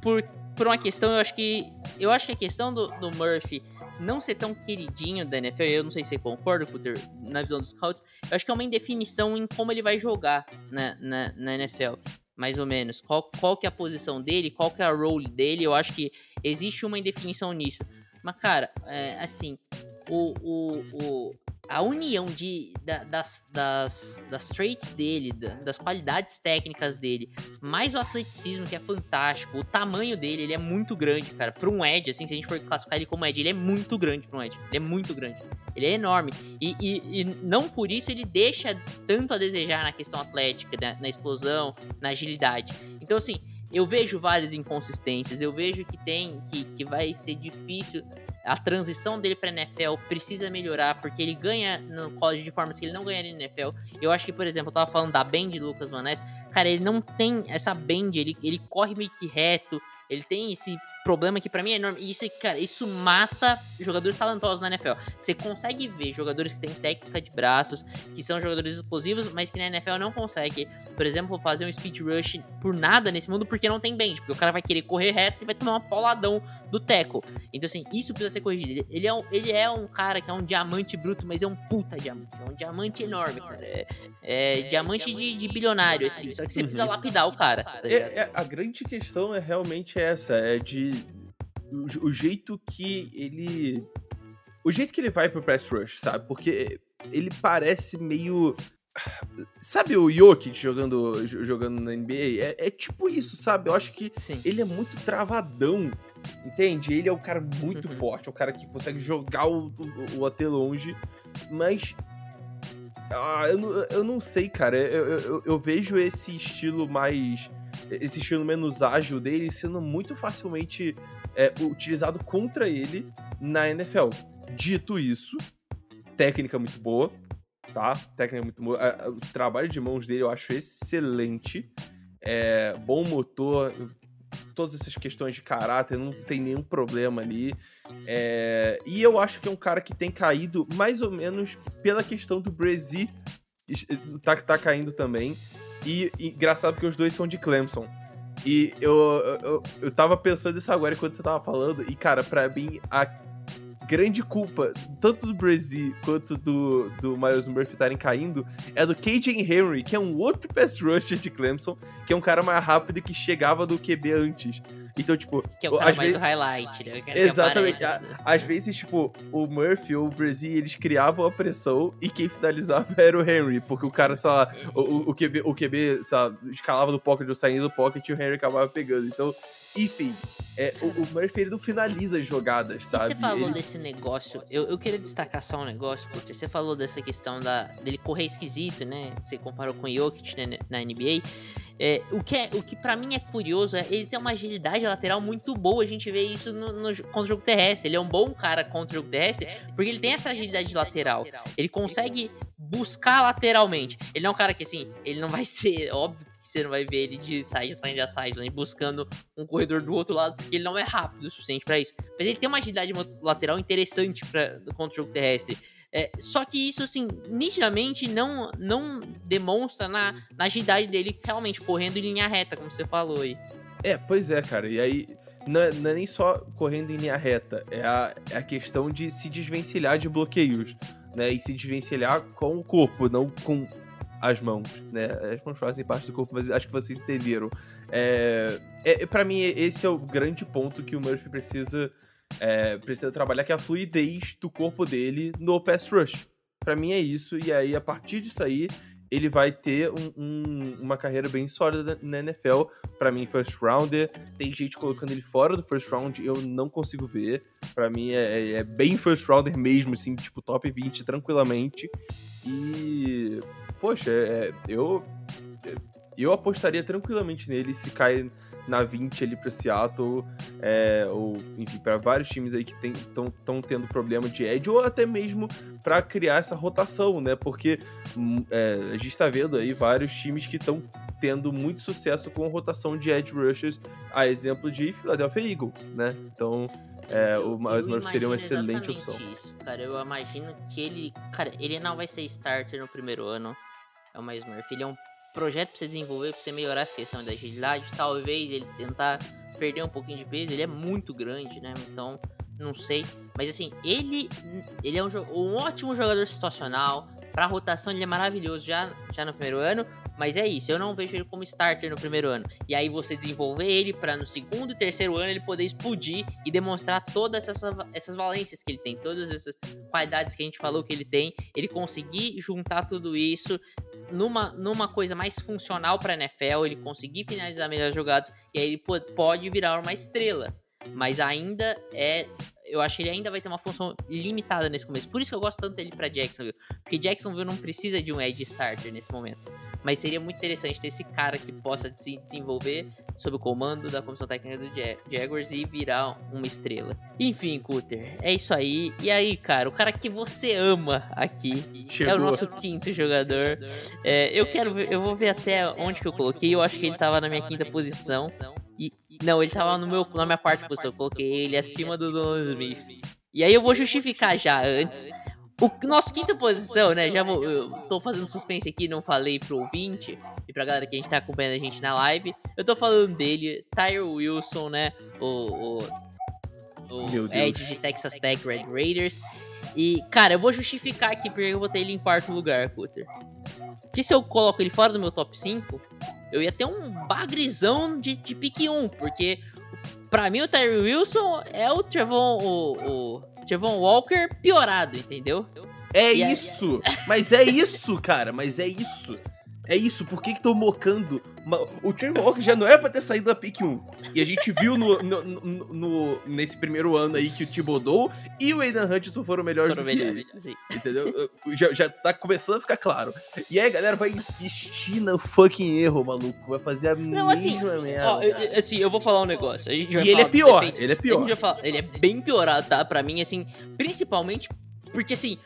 por, por uma questão, eu acho que. Eu acho que a questão do, do Murphy não ser tão queridinho da NFL, eu não sei se você concorda teu- na visão dos scouts, eu acho que é uma indefinição em como ele vai jogar na, na, na NFL. Mais ou menos. Qual, qual que é a posição dele, qual que é a role dele, eu acho que existe uma indefinição nisso. Mas, cara, é, assim, o, o, o, a união de, da- das, das, das traits dele, da- das qualidades técnicas dele, mais o atleticismo, que é fantástico, o tamanho dele, ele é muito grande, cara. Pra um Edge, assim, se a gente for classificar ele como Edge, ele é muito grande pra um Edge. Ele é muito grande. Ele é enorme. E, e- e não por isso ele deixa tanto a desejar na questão atlética, na, na explosão, na agilidade. Então, assim, eu vejo várias inconsistências, eu vejo que tem, que, que vai ser difícil a transição dele pra NFL precisa melhorar, porque ele ganha no college de formas que ele não ganharia na NFL. Eu acho que, por exemplo, eu tava falando da bend do Lucas Ness, cara, ele não tem essa bend, ele, ele corre meio que reto, ele tem esse problema que pra mim é enorme. E isso, cara, isso mata jogadores talentosos na NFL. Você consegue ver jogadores que têm técnica de braços, que são jogadores explosivos, mas que na NFL não consegue, por exemplo, fazer um speed rush por nada nesse mundo porque não tem bend, porque o cara vai querer correr reto e vai tomar uma pauladão do tackle. Então, assim, isso precisa ser corrigido. Ele- é, um, ele é um cara que é um diamante bruto, mas é um puta diamante. É um diamante enorme, cara. É, é diamante de, de bilionário, assim. Só que você precisa Uhum. lapidar o cara. tá É- é- a grande questão é realmente essa, é de o, o jeito que ele o jeito que ele vai pro press rush, sabe? Porque ele parece meio sabe o Jokic jogando jo- jogando na NBA? É, é tipo isso, sabe? Eu acho que Sim. ele é muito travadão, entende? Ele é um cara muito Uhum. forte, é um cara que consegue jogar o, o, o até longe, mas. Ah, eu, não- eu não sei, cara. Eu, eu- eu vejo esse estilo mais. Esse estilo menos ágil dele sendo muito facilmente é, utilizado contra ele na NFL. Dito isso, técnica muito boa, tá? Técnica muito boa. Ah, ah, O trabalho de mãos dele eu acho excelente. É, bom motor, todas essas questões de caráter, não tem nenhum problema ali. É, e eu acho que é um cara que tem caído mais ou menos pela questão do Brasil. Tá, tá caindo também. E, e engraçado porque os dois são de Clemson. E eu, eu, eu, tava pensando isso agora enquanto você tava falando. E, cara, pra mim, a grande culpa, tanto do Brasil quanto do, do Miles Murphy estarem caindo, é do KJ Henry, que é um outro pass rusher de Clemson, que é um cara mais rápido que chegava do QB antes. Então, tipo, Que é o cara às mais vezes- do highlight, né? Exatamente. né? Às vezes, tipo, o Murphy ou o Brazil, eles criavam a pressão e quem finalizava era o Henry, porque o cara, sei lá, o, o, o QB, o QB sei lá, escalava do pocket ou saindo do pocket e o Henry acabava pegando. Então, enfim, é, o, o Murphy ele não finaliza as jogadas, sabe? você falou Ele- desse negócio, eu, eu queria destacar só um negócio, Cutter. Você falou dessa questão da, dele correr esquisito, né? Você comparou com o Jokic né, na NBA. É, o que, é, o que para mim é curioso é ele tem uma agilidade lateral muito boa. A gente vê isso no, no, contra o jogo terrestre. Ele é um bom cara contra o jogo terrestre porque ele tem essa agilidade lateral. Ele consegue buscar lateralmente. Ele não é um cara que, assim, ele não vai ser, óbvio você não vai ver ele de sideline a sideline buscando um corredor do outro lado, porque ele não é rápido o suficiente pra isso. Mas ele tem uma agilidade lateral interessante pra, contra o jogo terrestre. É, só que isso, assim, nitidamente não, não demonstra na, na agilidade dele realmente correndo em linha reta, como você falou aí. É, pois é, cara. E aí, não é, não é nem só correndo em linha reta, é a, é a questão de se desvencilhar de bloqueios, né? E se desvencilhar com o corpo, não com as mãos, né? As mãos fazem parte do corpo, mas acho que vocês entenderam. É, é, para mim, esse é o grande ponto que o Murphy precisa, é, precisa trabalhar, que é a fluidez do corpo dele no pass rush. Pra mim é isso, e aí, a partir disso aí, ele vai ter um- um- uma carreira bem sólida na NFL. Pra mim, first rounder. Tem gente colocando ele fora do first round, eu não consigo ver. Pra mim, é, é bem first rounder mesmo, assim, tipo, top 20 tranquilamente. E, poxa, é- eu, eu apostaria tranquilamente nele se cai na 20 ali pra Seattle, é, ou, enfim, pra vários times aí que estão tendo problema de edge, ou até mesmo pra criar essa rotação, né? Porque hum, é, a gente tá vendo aí vários times que estão tendo muito sucesso com rotação de edge rushers, a exemplo de Philadelphia Eagles, né? Então, é, o Miles seria uma excelente opção. Isso, cara, eu imagino que ele. Cara, ele não vai ser starter no primeiro ano. É Miles Murphy. Ele é um projeto pra você desenvolver, pra você melhorar essa questão da agilidade. Talvez ele tentar perder um pouquinho de peso. Ele é muito grande, né? Então, não sei. Mas assim, ele, ele é um, um ótimo jogador situacional. Pra rotação, ele é maravilhoso já, já no primeiro ano. Mas é isso, eu não vejo ele como starter no primeiro ano. E aí você desenvolver ele pra no segundo e terceiro ano ele poder explodir e demonstrar todas essas, essas valências que ele tem, todas essas qualidades que a gente falou que ele tem. Ele conseguir juntar tudo isso numa, numa coisa mais funcional pra NFL, ele conseguir finalizar melhores jogadas e aí ele po- pode virar uma estrela. Mas ainda é. Eu acho que ele ainda vai ter uma função limitada nesse começo. Por isso que eu gosto tanto dele pra Jacksonville. Porque Jacksonville não precisa de um edge starter nesse momento. Mas seria muito interessante ter esse cara que possa se desenvolver sob o comando da comissão técnica do Ja- Jaguars e virar uma estrela. Enfim, Cutter, é isso aí. E aí, cara, o cara que você ama aqui é o Chegou. nosso quinto jogador. É, eu quero ver, eu vou ver até onde que eu coloquei. Eu acho que ele tava na minha quinta posição. Não, ele tava no meu, na minha quarta posição. Eu coloquei ele acima do Donovan Smith. E aí eu vou justificar já antes. O nosso quinta posição, né? Já vou, eu tô fazendo suspense aqui, não falei pro ouvinte e pra galera que a gente tá acompanhando a gente na live. Eu tô falando dele, Tyre Wilson, né? O, o, o. Edge de Texas Tech Red Raiders. E, cara, eu vou justificar aqui porque eu botei ele em quarto lugar, Cutter. Porque se eu coloco ele fora do meu top 5, eu ia ter um bagrizão de, de pique 1, porque pra mim o Tyree Wilson é o Trevon, o, o Trevon Walker piorado, entendeu? É E isso! Mas é isso, cara, mas é isso. É isso, por que que tô mocando? O Trevor Walker já não era pra ter saído da pick 1. E a gente viu no, no- no- no- nesse primeiro ano aí que o Thibodeau e o Aidan Hutchinson foram melhores Foram do que melhores, ele. assim. Entendeu? Já, já tá começando a ficar claro. E aí a galera vai insistir no fucking erro, maluco. Vai fazer a Não, assim, mesma merda. Ó, eu- assim, eu vou falar um negócio. E ele é pior, ele é pior. falar- ele é bem piorado, tá? Pra mim, assim, principalmente porque, assim,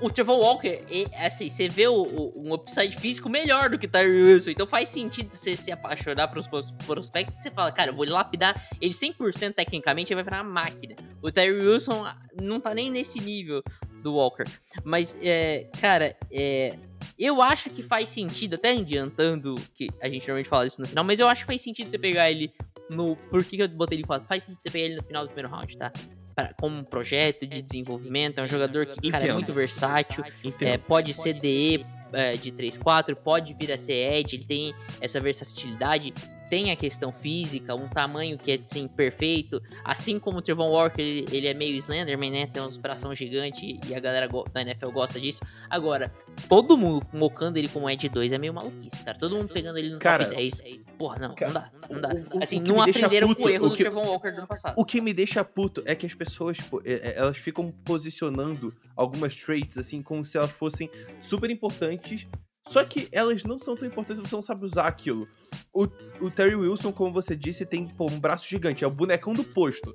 o Trevor Walker, e, assim, você vê o, o- um upside físico melhor do que o Tyree Wilson. Então faz sentido você se apaixonar pros- prospectos você fala, cara, eu vou lapidar ele 100% tecnicamente, ele vai virar uma máquina. O Tyree Wilson não tá nem nesse nível do Walker. Mas, é, cara, é, eu acho que faz sentido, até adiantando, que a gente normalmente fala isso no final, mas eu acho que faz sentido você pegar ele no. Por que que eu botei ele em 4? Faz sentido você pegar ele no final do primeiro round, tá? Pra, como um projeto de desenvolvimento, é um jogador que, cara, é Entendo. muito versátil. Entendo. É, pode ser DE é, de 3-4, pode vir a ser Edge, ele tem essa versatilidade. Tem a questão física, um tamanho que é assim, perfeito. Assim como o Trevon Walker, ele, ele é meio Slenderman, né? Tem uns bração gigante e a galera da NFL gosta disso. Agora, todo mundo mocando ele como Ed 2 é meio maluquice, cara. Todo mundo pegando ele no Cara, top 10. Porra, não, cara, não dá, não dá. o- assim, não me deixa aprenderam puto, o erro o do que- Trevon Walker do ano passado. O que me deixa puto é que as pessoas, pô, é- é- elas ficam posicionando algumas traits, assim, como se elas fossem super importantes. Só que elas não são tão importantes, você não sabe usar aquilo. O, o Terry Wilson, como você disse, tem pô, um braço gigante, é o bonecão do posto.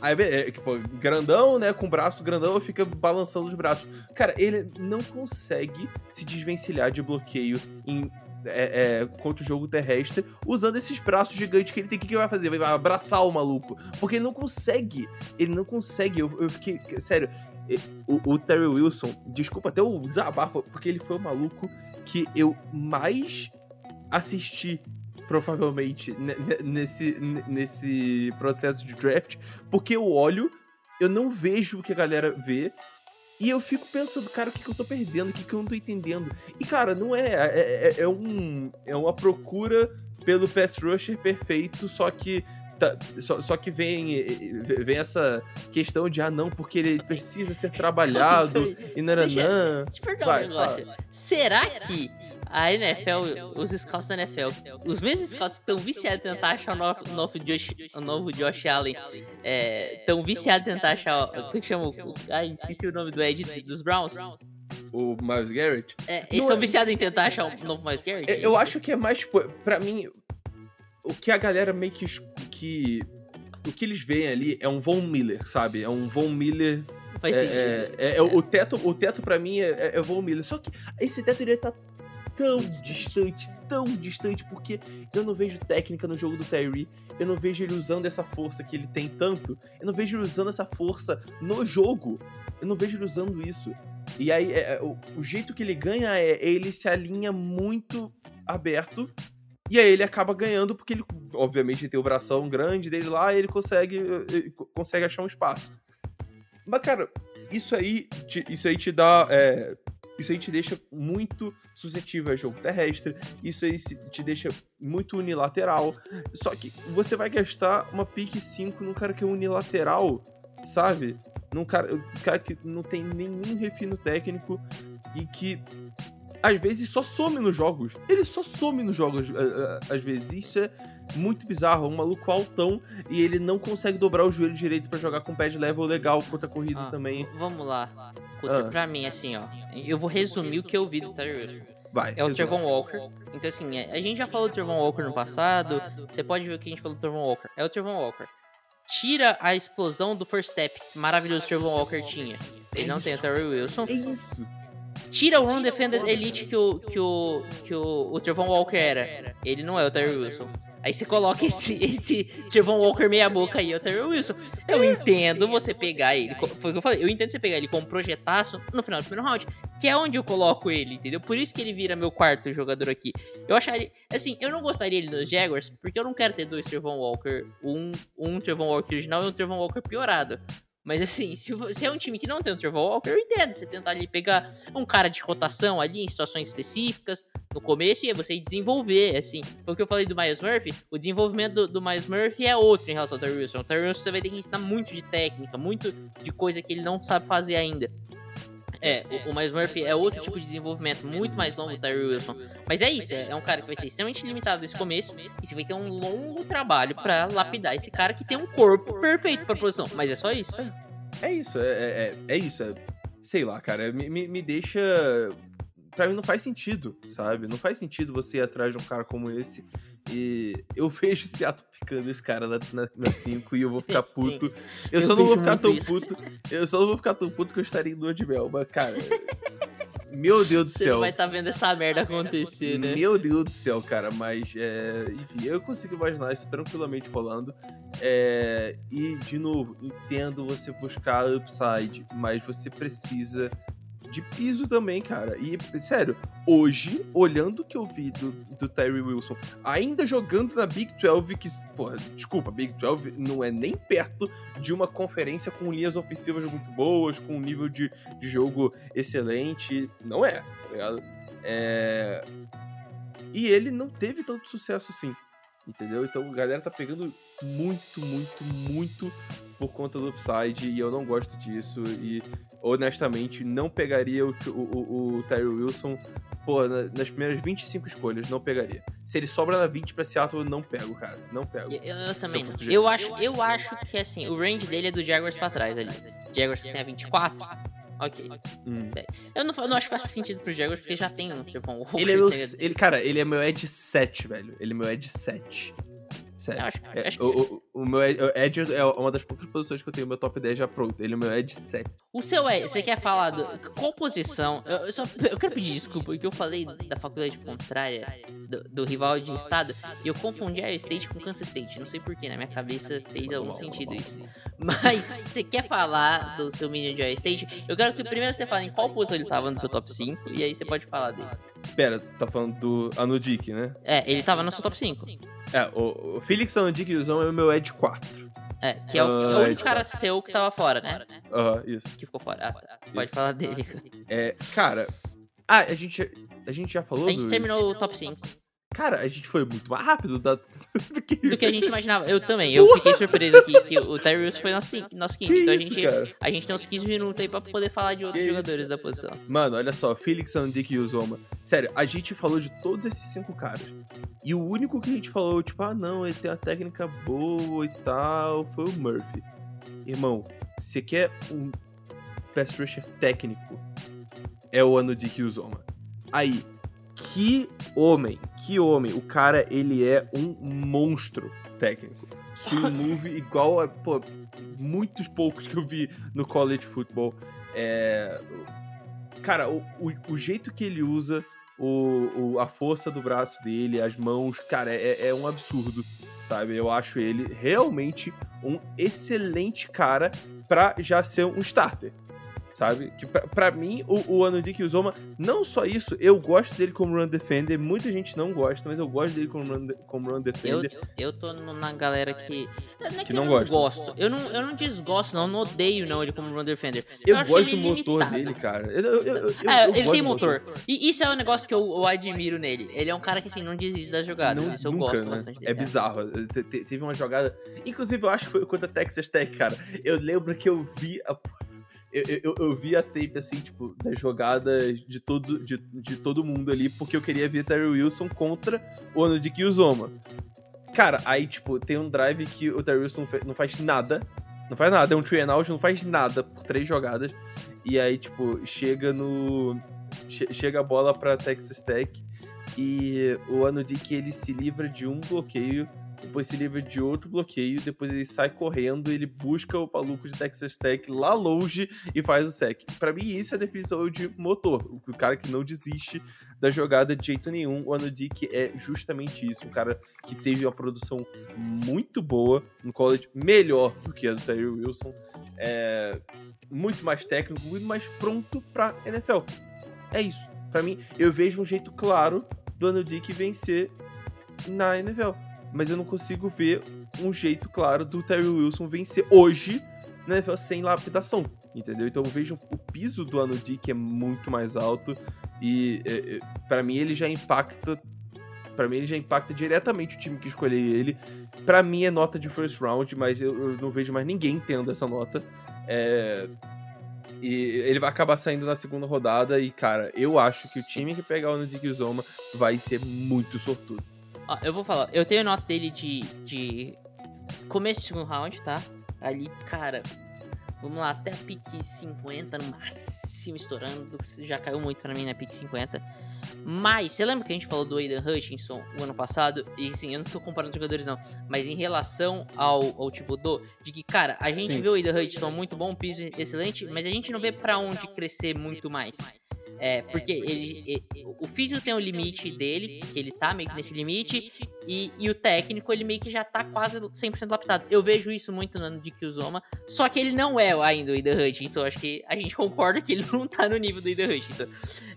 Aí, é, é, pô, grandão, né, com braço grandão, fica balançando os braços. Cara, ele não consegue se desvencilhar de bloqueio em é, é, contra o jogo terrestre usando esses braços gigantes que ele tem. O que, que vai fazer? Vai abraçar o maluco. Porque ele não consegue. Ele não consegue. Eu, eu fiquei. Sério. O, o Terry Wilson, desculpa até o desabafo, porque ele foi o maluco que eu mais assisti, provavelmente, ne- ne- nesse, ne- nesse processo de draft. Porque eu olho, eu não vejo o que a galera vê. E eu fico pensando, cara, o que, que eu tô perdendo? O que, que eu não tô entendendo? E, cara, não é. É, é- é um, é uma procura pelo pass rusher perfeito, só que. Tá- só, só que vem, vem essa questão de, ah, não, porque ele precisa ser trabalhado e naranã. Deixa eu perguntar Vai, um negócio. Será que a NFL, os scouts da NFL, os mesmos scouts que estão viciados em tentar achar o novo, o novo, Josh, o novo Josh Allen, estão viciados em tentar achar. o- Como que chama? o- Ai, esqueci o nome do Ed dos Browns. O Miles Garrett. É, eles Não são é- viciados em tentar achar um novo Miles Garrett? É, Eu acho que é mais, tipo, pra mim, o que a galera meio que. que o que eles veem ali é um Von Miller, sabe? É um Von Miller. É, é- é- é- o teto, o teto para mim é, é, é Von Miller. Só que esse teto ele tá tão distante, tão distante, porque eu não vejo técnica no jogo do Tyree. Eu não vejo ele usando essa força que ele tem tanto. Eu não vejo ele usando essa força no jogo. Eu não vejo ele usando isso. E aí, é, é, o, o jeito que ele ganha é ele se alinha muito aberto. E aí ele acaba ganhando porque ele, obviamente, tem o bração grande dele lá e ele consegue, ele co- consegue achar um espaço. Mas, cara, isso aí, te, isso aí te dá. é, isso aí te deixa muito suscetível a jogo terrestre. Isso aí te deixa muito unilateral. Só que você vai gastar uma pique 5 num cara que é unilateral, sabe? Num cara, um cara que não tem nenhum refino técnico e que às vezes só some nos jogos. Ele só some nos jogos, a- a- às vezes. Isso é muito bizarro. Um maluco altão e ele não consegue dobrar o joelho direito pra jogar com pad level legal contra a corrida Ah, também. Vamos lá. Ah. Pra mim, assim, ó. Eu vou resumir o que eu vi do Wilson. Vai. É o resume. Trevon Walker. Então, assim, é- a gente já falou do Trevon Walker no passado. Você pode ver o que a gente falou do Trevon Walker. É o Trevon Walker. Tira a explosão do first step que maravilhoso o Trevon Walker tinha. Ele não tem o. Terry Wilson. É isso. Tira o run defender elite que o, que o, que o, o Trevon Walker era. Ele não é o Terry Wilson. Aí você coloca esse, esse Trevon Walker meia boca aí, é o Terry Wilson. Eu entendo você pegar ele, foi o que eu falei, eu entendo você pegar ele como projetaço no final do primeiro round, que é onde eu coloco ele, entendeu? Por isso que ele vira meu quarto jogador aqui. Eu acharia, assim, eu não gostaria ele nos Jaguars, porque eu não quero ter dois Trevon Walker, um, um Trevon Walker original e um Trevon Walker piorado. Mas assim, se, vo- se é um time que não tem o Trevor Walker, eu entendo. Você tentar ali pegar um cara de rotação ali em situações específicas no começo e você desenvolver, assim. Foi o que eu falei do Miles Murphy. O desenvolvimento do, do Miles Murphy é outro em relação ao Terry Wilson. O Terry Wilson você vai ter que ensinar muito de técnica, muito de coisa que ele não sabe fazer ainda. É, o, o Miles Murphy é outro tipo de desenvolvimento, muito mais longo do Terry Wilson. Mas é isso, é, é um cara que vai ser extremamente limitado nesse começo. E você vai ter um longo trabalho pra lapidar esse cara que tem um corpo perfeito pra posição. Mas é só isso. É isso, é, é, é- é isso. é- sei lá, cara, me, me, me deixa. Pra mim não faz sentido, sabe? Não faz sentido você ir atrás de um cara como esse. E eu vejo o Seattle picando esse cara na 5 e eu vou ficar puto. Eu, Eu só não vou ficar tão isso. puto. Eu só não vou ficar tão puto que eu estaria em lua de mel. Mas, cara. meu Deus do Você céu. não vai estar vendo essa merda acontecer, né? Meu Deus do céu, cara, mas é, enfim, eu consigo imaginar isso tranquilamente rolando. É, e, de novo, entendo você buscar upside, mas você precisa de piso também, cara. E, sério, hoje, olhando o que eu vi do, do Terry Wilson, ainda jogando na Big 12, que, porra, desculpa, Big 12 não é nem perto de uma conferência com linhas ofensivas muito boas, com um nível de, de jogo excelente. Não é, tá ligado? É... E ele não teve tanto sucesso assim. Entendeu? Então a galera tá pegando muito, muito, muito por conta do upside e eu não gosto disso. E honestamente, não pegaria o, o, o, Terry Wilson pô, na- nas primeiras 25 escolhas, não pegaria. Se ele sobra na 20 pra Seattle, eu não pego, cara. Não pego. Eu, eu também eu Eu acho, eu acho que assim, o range dele é do Jaguars pra trás ali. Jaguars tem a 24. Ok. Hum. Eu não, eu não acho que faz sentido pro Jaguars porque já tem um Trevon Walker. Ele é meu. Ele, cara, ele é meu Edge 7, velho. Ele é meu Edge 7. Sério. acho, É, acho o, o, o meu Ed, o Edge é uma das poucas posições que eu tenho meu top 10 já pronto. Ele é meu Edge 7. O seu é, você quer falar do, qual posição? Eu, eu só eu quero pedir desculpa porque eu falei da faculdade contrária do, do rival de estado e eu confundi a State com Kansas State. Não sei porquê, na minha cabeça fez algum sentido isso. Mas você quer falar do seu menino de Ohio State? Eu quero que primeiro você fale em qual posição ele tava no seu top 5 e aí você pode falar dele. Pera, tá falando do Anudik, né? É, ele tava no seu top 5. É, o, o Felix Zão é o meu Edge 4. É, que é o, o Ah, único cara seu que tava fora, né? Aham, isso. Que ficou fora. Ah. Pode Isso. falar dele. É, cara. Ah, a gente, a gente já falou A gente dos- terminou o top 5. Cara, a gente foi muito mais rápido da- do que... do que a gente imaginava. Eu também. Eu fiquei surpreso aqui que o Wilson foi nosso, nosso quinto. Então a isso, gente, cara? a gente tem uns 15 minutos aí pra poder falar de outros Que jogadores da posição. Mano, olha só, Felix Andik e Uzoma. Sério, a gente falou de todos esses cinco caras. E o único que a gente falou, tipo, ah não, ele tem uma técnica boa e tal, foi o Murphy. Irmão, você quer um pass rusher técnico? É o Anudik Uzoma. Aí, que homem, que homem. O cara, ele é um monstro técnico. Swing move igual a, pô, muitos poucos que eu vi no college football. É, cara, o, o, o jeito que ele usa, o, o- a força do braço dele, as mãos, cara, é, é um absurdo, sabe? Eu acho ele realmente um excelente cara pra já ser um starter. Sabe? Que pra, pra mim, o, o Anudik Uzoma, não só isso, eu gosto dele como run defender. Muita gente não gosta, mas eu gosto dele como run, como run Eu, defender. eu tô na galera que. Não é que, não eu gosta. gosto. Eu não, eu não desgosto, não. Eu não odeio não ele como run defender. Eu, acho gosto do motor limitado. dele, cara. Eu, eu, eu, eu- É, eu ele tem do motor. E isso é um negócio que eu, eu admiro nele. Ele é um cara que assim, não desiste das jogadas. Não- isso eu nunca, gosto né? bastante dele. É bizarro. Te- te- Teve uma jogada. Inclusive, eu acho que foi contra Texas Tech, cara. Eu lembro que eu vi a. Eu, eu, eu vi a tape, assim, tipo, das jogadas de, todos, de, de todo mundo ali, porque eu queria ver Terry Wilson contra o ano de Kiyuzoma. Cara, aí, tipo, tem um drive que o Terry Wilson não faz nada. Não faz nada, é um three and out, não faz nada por três jogadas. E aí, tipo, chega no. che- chega a bola pra Texas Tech. E o Anudik ele se livra de um bloqueio, depois se livra de outro bloqueio, depois ele sai correndo, ele busca o maluco de Texas Tech lá longe e faz o sec. Pra mim, isso é a definição de motor. O cara que não desiste da jogada de jeito nenhum. O Anudik é justamente isso. Um cara que teve uma produção muito boa no college, melhor do que a do Terry Wilson. É muito mais técnico, muito mais pronto pra NFL. É isso. Pra mim, eu vejo um jeito claro do Anudik vencer na NFL. Mas eu não consigo ver um jeito claro do Terry Wilson vencer hoje NFL sem lapidação. Entendeu? Então eu vejo o piso do Anudik é muito mais alto. E é, é, para mim ele já impacta. Pra mim ele já impacta diretamente o time que escolheu ele. Pra mim é nota de first round, mas eu, eu não vejo mais ninguém tendo essa nota. É, e ele vai acabar saindo na segunda rodada. E, cara, eu acho que o time que pegar o Nudik Uzoma vai ser muito sortudo. Ó, eu vou falar, eu tenho nota dele de, de começo do segundo round, tá? Ali, cara, vamos lá, até a pique 50 no máximo estourando. Já caiu muito pra mim na pique 50. Mas, você lembra que a gente falou do Aiden Hutchinson o ano passado? E sim, eu não tô comparando jogadores não. Mas em relação ao, ao Thibodeau, de que, cara, a gente Sim. vê o Aiden Hutchinson muito bom, piso excelente, mas a gente não vê pra onde crescer muito mais. É, porque ele, ele- o físico tem um limite dele, que ele tá meio que nesse limite, e, e o técnico, ele meio que já tá quase 100% adaptado. Eu vejo isso muito no ano de Kiyuzoma, só que ele não é ainda o Ida Hutchinson. Acho que a gente concorda que ele não tá no nível do Ida Hutchinson.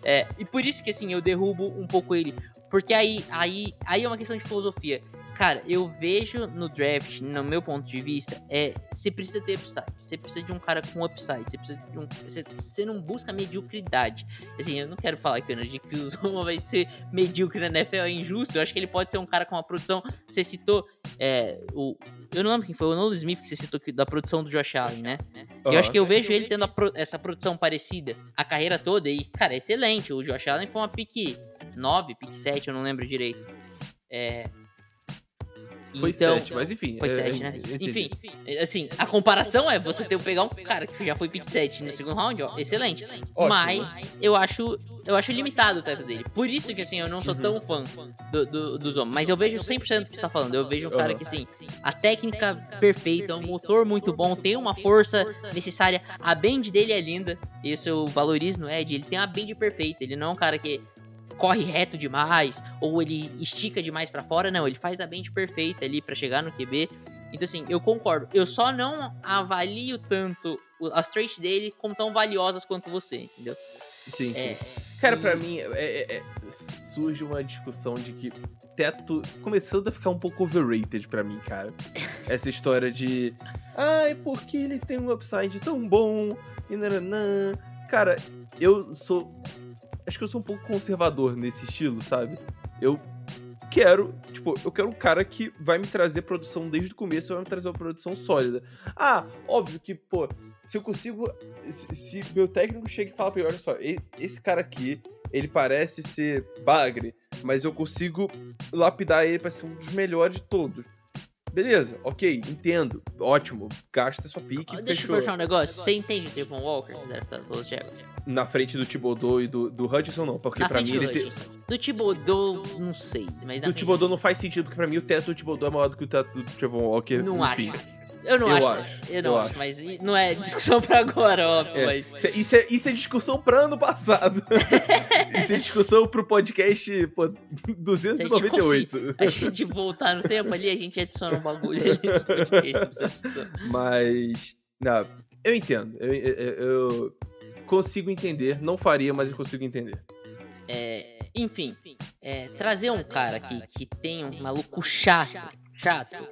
É, e por isso que, assim, eu derrubo um pouco ele. Porque aí, aí, aí é uma questão de filosofia. Cara, eu vejo no draft, no meu ponto de vista, é você precisa ter upside. Você precisa de um cara com upside. Você precisa de um. Você, você não busca mediocridade. Assim, eu não quero falar que o que o Zoma vai ser medíocre na NFL, é injusto. Eu acho que ele pode ser um cara com uma produção. Você citou é, o. Eu não lembro quem foi, o Nolan Smith que você citou da produção do Josh Allen, né? Uhum. Eu acho que eu vejo ele tendo pro, essa produção parecida a carreira toda. E, cara, é excelente. O Josh Allen foi uma pique 9, pique 7, eu não lembro direito. É, foi então, 7, mas enfim. Foi 7, é, né? Enfim, assim, a comparação é você ter que pegar um cara que já foi pick 7 no segundo round, ó, excelente. Ótimo. Mas eu acho, eu acho limitado o teto dele. Por isso que, assim, eu não sou uhum. tão fã do, do, dos homens. Mas eu vejo 100% do que você tá falando. Eu vejo um cara que, assim, a técnica perfeita, um motor muito bom, tem uma força necessária. A bend dele é linda. Isso eu valorizo no Ed. Ele tem uma bend perfeita. Ele não é um cara que corre reto demais ou ele estica demais para fora, não, ele faz a bend perfeita ali para chegar no QB. Então assim, eu concordo. Eu só não avalio tanto as traits dele como tão valiosas quanto você, entendeu? Sim, sim. É, Cara, e... para mim é, é, é, surge uma discussão de que teto começando a ficar um pouco overrated para mim, cara. Essa história de ai, porque ele tem um upside tão bom e nananã. Cara, eu sou acho que eu sou um pouco conservador nesse estilo, sabe? Eu quero, tipo, eu quero um cara que vai me trazer produção desde o começo, vai me trazer uma produção sólida. Ah, óbvio que, pô, se eu consigo, se, se meu técnico chega e fala pra mim, olha só, esse cara aqui, ele parece ser bagre, mas eu consigo lapidar ele para ser um dos melhores de todos. Beleza, ok, entendo. Ótimo. Gasta sua pique. Deixa fechou. eu puxar um negócio. Você entende o Devon Walker? Você deve estar dos Jaguars. Na frente do Thibodeau e do, do Hudson, não. Porque pra mim ele tem. Do Thibodeau, não sei. Mas do Thibodeau não faz sentido, porque pra mim o teto do Thibodeau é maior do que o teto do Devon Walker. Não Enfim. acho. Eu não eu acho, acho. Eu não eu acho, acho, mas não é discussão pra agora, óbvio. É. Mas... Isso, é, isso, é, isso, é, discussão pra ano passado. isso é discussão pro podcast pô, 298. Se a, gente, voltar no tempo ali, a gente adiciona um bagulho ali no podcast. Mas, não, eu entendo. Eu, eu, consigo entender. Não faria, mas eu consigo entender. É, enfim, é, trazer um cara que, que tem um maluco chato, chato,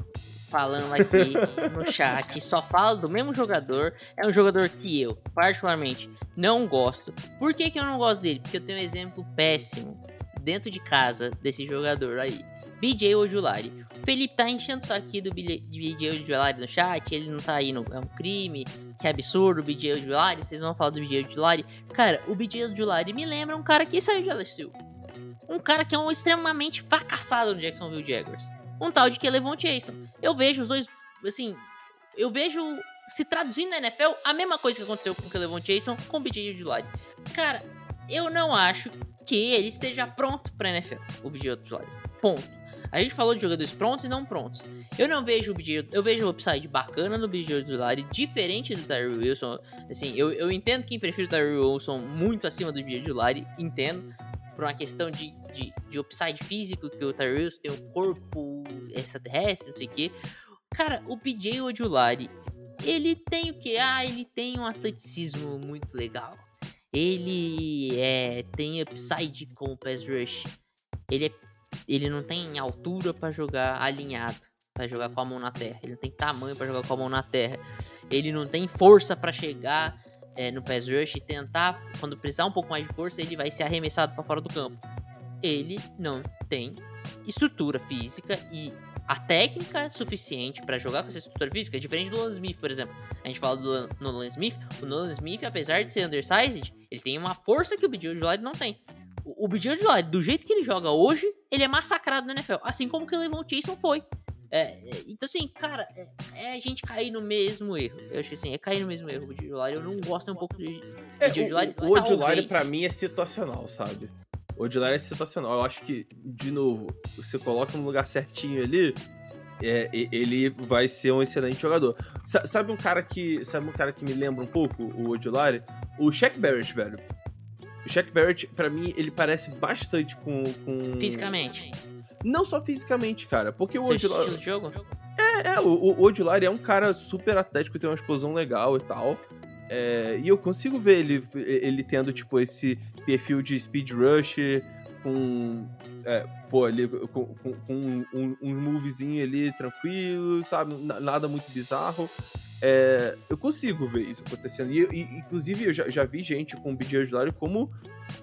falando aqui no chat, só fala do mesmo jogador. É um jogador que eu, particularmente, não gosto. Por que, que eu não gosto dele? Porque eu tenho um exemplo péssimo dentro de casa desse jogador aí. BJ Ojulari. O Felipe tá enchendo o saco aqui do BJ Ojulari no chat, ele não tá aí, no, é um crime, que absurdo o BJ Ojulari, vocês vão falar do BJ Ojulari. Cara, o BJ Ojulari me lembra um cara que saiu de LSU. Um cara que é um extremamente fracassado no Jacksonville Jaguars um tal de Kelevon Jason. Eu vejo os dois, assim, eu vejo se traduzindo na NFL a mesma coisa que aconteceu com o Kelevon Jason com o BJ Ojulari. Cara, eu não acho que ele esteja pronto pra NFL, o BJ Ojulari. Ponto. A gente falou de jogadores prontos e não prontos. Eu não vejo o BJ, eu vejo o upside bacana no BJ Ojulari, diferente do Tyree Wilson. Assim, eu, eu entendo quem prefere o Tyree Wilson muito acima do BJ Ojulari, entendo por uma questão de, de, de upside físico, que o Tyrese tem um corpo extraterrestre, não sei o quê. Cara, o PJ Ojulari, ele tem o que? Ah, ele tem um atleticismo muito legal. Ele é, tem upside com o pass rush. Ele, é, ele não tem altura para jogar alinhado, para jogar com a mão na terra. Ele não tem tamanho para jogar com a mão na terra. Ele não tem força para chegar é, no pass rush e tentar, quando precisar um pouco mais de força, ele vai ser arremessado para fora do campo. Ele não tem estrutura física e a técnica suficiente para jogar com essa estrutura física, é diferente do Nolan Smith, por exemplo. A gente fala do Nolan Smith, o Nolan Smith, apesar de ser undersized, ele tem uma força que o BJ Ojolari não tem. O, o BJ Ojolari, do jeito que ele joga hoje, ele é massacrado na NFL, assim como que o Levon Jason foi. É, é, então, assim, cara, é, é, a gente cair no mesmo erro. Eu acho que assim, é cair no mesmo erro. O Odilari, eu não gosto um pouco de. É, de Odilari, o Odilari, pra mim, é situacional, sabe? O Odilari é situacional. Eu acho que, de novo, você coloca no lugar certinho ali. É, ele vai ser um excelente jogador. sabe um cara que. Sabe um cara que me lembra um pouco, o Odilari? O Shaq Barrett, velho. O Shaq Barrett, pra mim, ele parece bastante com. com... Fisicamente. Não só fisicamente, cara, porque o Odilari. jogo? É, é, o, o Odilari é um cara super atlético, tem uma explosão legal e tal. É, e eu consigo ver ele, ele tendo, tipo, esse perfil de speed rush com é, pô, ali com, com, com um, um, um movezinho ali tranquilo, sabe? Nada muito bizarro. É, eu consigo ver isso acontecendo. E, e, inclusive, eu já, já vi gente com o BJ Ojulari como.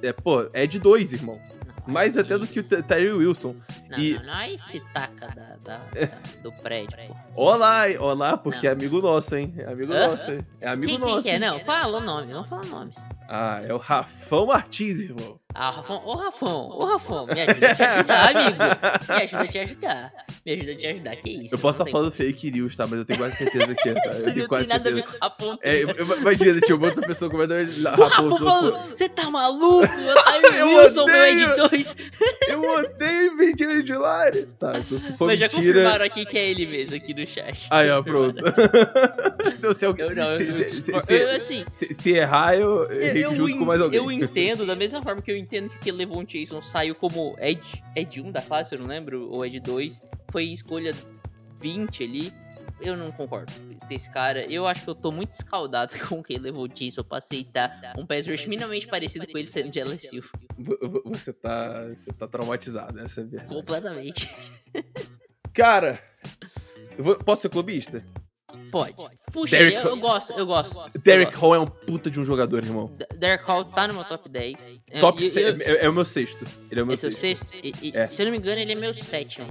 É, pô, é de dois, irmão. Mais até do que o Terry Wilson. Não, e- não, não, aí se taca da, da- da- do prédio, pô. Olá, olá, porque Não. é amigo nosso, hein? É amigo Hã? nosso, hein? É amigo Quem, quem nosso. que é? Não, fala o nome, não fala nomes. Ah, é o Rafão Martins, irmão. Ah, o Rafão, ô Rafão, ô Rafão, me ajuda a te ajudar, amigo. Me ajuda a te ajudar. Me ajuda a te ajudar, que isso? Eu posso estar falando fake news, tá? Mas eu tenho quase certeza que é, tá? Eu tenho quase certeza. É, eu- eu- imagina, tinha uma outra pessoa comendo O raposo. Rafão falando, você tá maluco? Eu Eu Wilson, meu editor. Eu odeio Virgílio de Lari. Tá, então se for Mas já mentira. confirmaram aqui que é ele mesmo, aqui no chat. Aí, ó, pronto. então se alguém. Eu não, eu, se, eu, se- se- eu- eu, assim, se- se errar, eu, eu eu, errei junto com mais alguém. eu entendo, da mesma forma que eu entendo que o Levon Jason saiu como Ed, Ed 1 da classe, eu não lembro, ou Ed 2, foi escolha 20 ali. Eu não concordo com esse cara. Eu acho que eu tô muito escaldado com o que levou Jason pra aceitar um pass rush minimamente parecido com ele sendo de LSU. Você tá, você tá traumatizado, essa é verdade. Completamente. Cara, eu vou- posso ser clubista? Pode. Puxa, Derrick eu, eu gosto, eu gosto. eu Derek gosto. Hall é um puta de um jogador, irmão. Derek Hall tá no meu top 10. É, Top se- eu- é, é o meu sexto. Ele é o meu é o sexto. sexto? E- É. Se eu não me engano, ele é meu sétimo.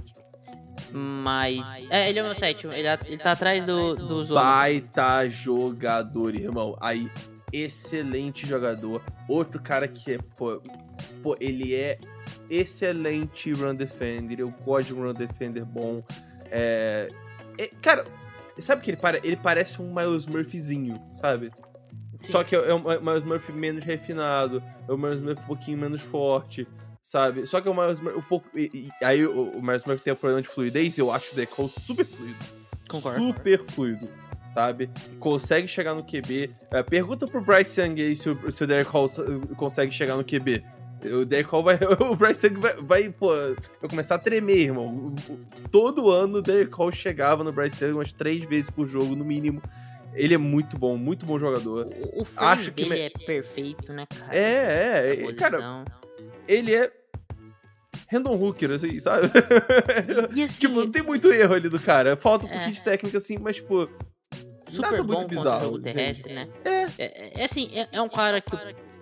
Mas. É, ele é meu sétimo. Ele, ele tá atrás do, do Zoro. Baita jogador, irmão. Aí, excelente jogador. Outro cara que é, pô, pô, ele é excelente run defender. Eu gosto de um run defender bom. É, é, cara, sabe o que ele parece? Ele parece um Miles Murphyzinho, sabe? Sim. Só que é um Miles Murphy menos refinado, é um Miles Murphy um pouquinho menos forte, sabe? Só que é o Miles Murphy um pouco. e- e- aí o, o Miles Murphy tem um problema de fluidez e eu acho o Hall super fluido. Concordo. Super fluido, sabe? Consegue chegar no QB. É, pergunta pro Bryce Young aí se o, se o Derek Hall consegue chegar no QB. O Derek Hall vai. O Bryce Young vai, vai, pô, vai começar a tremer, irmão. Todo ano o Derek Hall chegava no Bryce Young umas três vezes por jogo, no mínimo. Ele é muito bom, muito bom jogador. O, o Acho que é perfeito, né, cara? É, é, é, cara, ele é random hooker, assim, sabe? E assim, tipo, não tem muito erro ali do cara. Falta um É. pouquinho de técnica, assim, mas, tipo, super nada muito bizarro. terrestre, né? É. É, é assim, é, é um cara que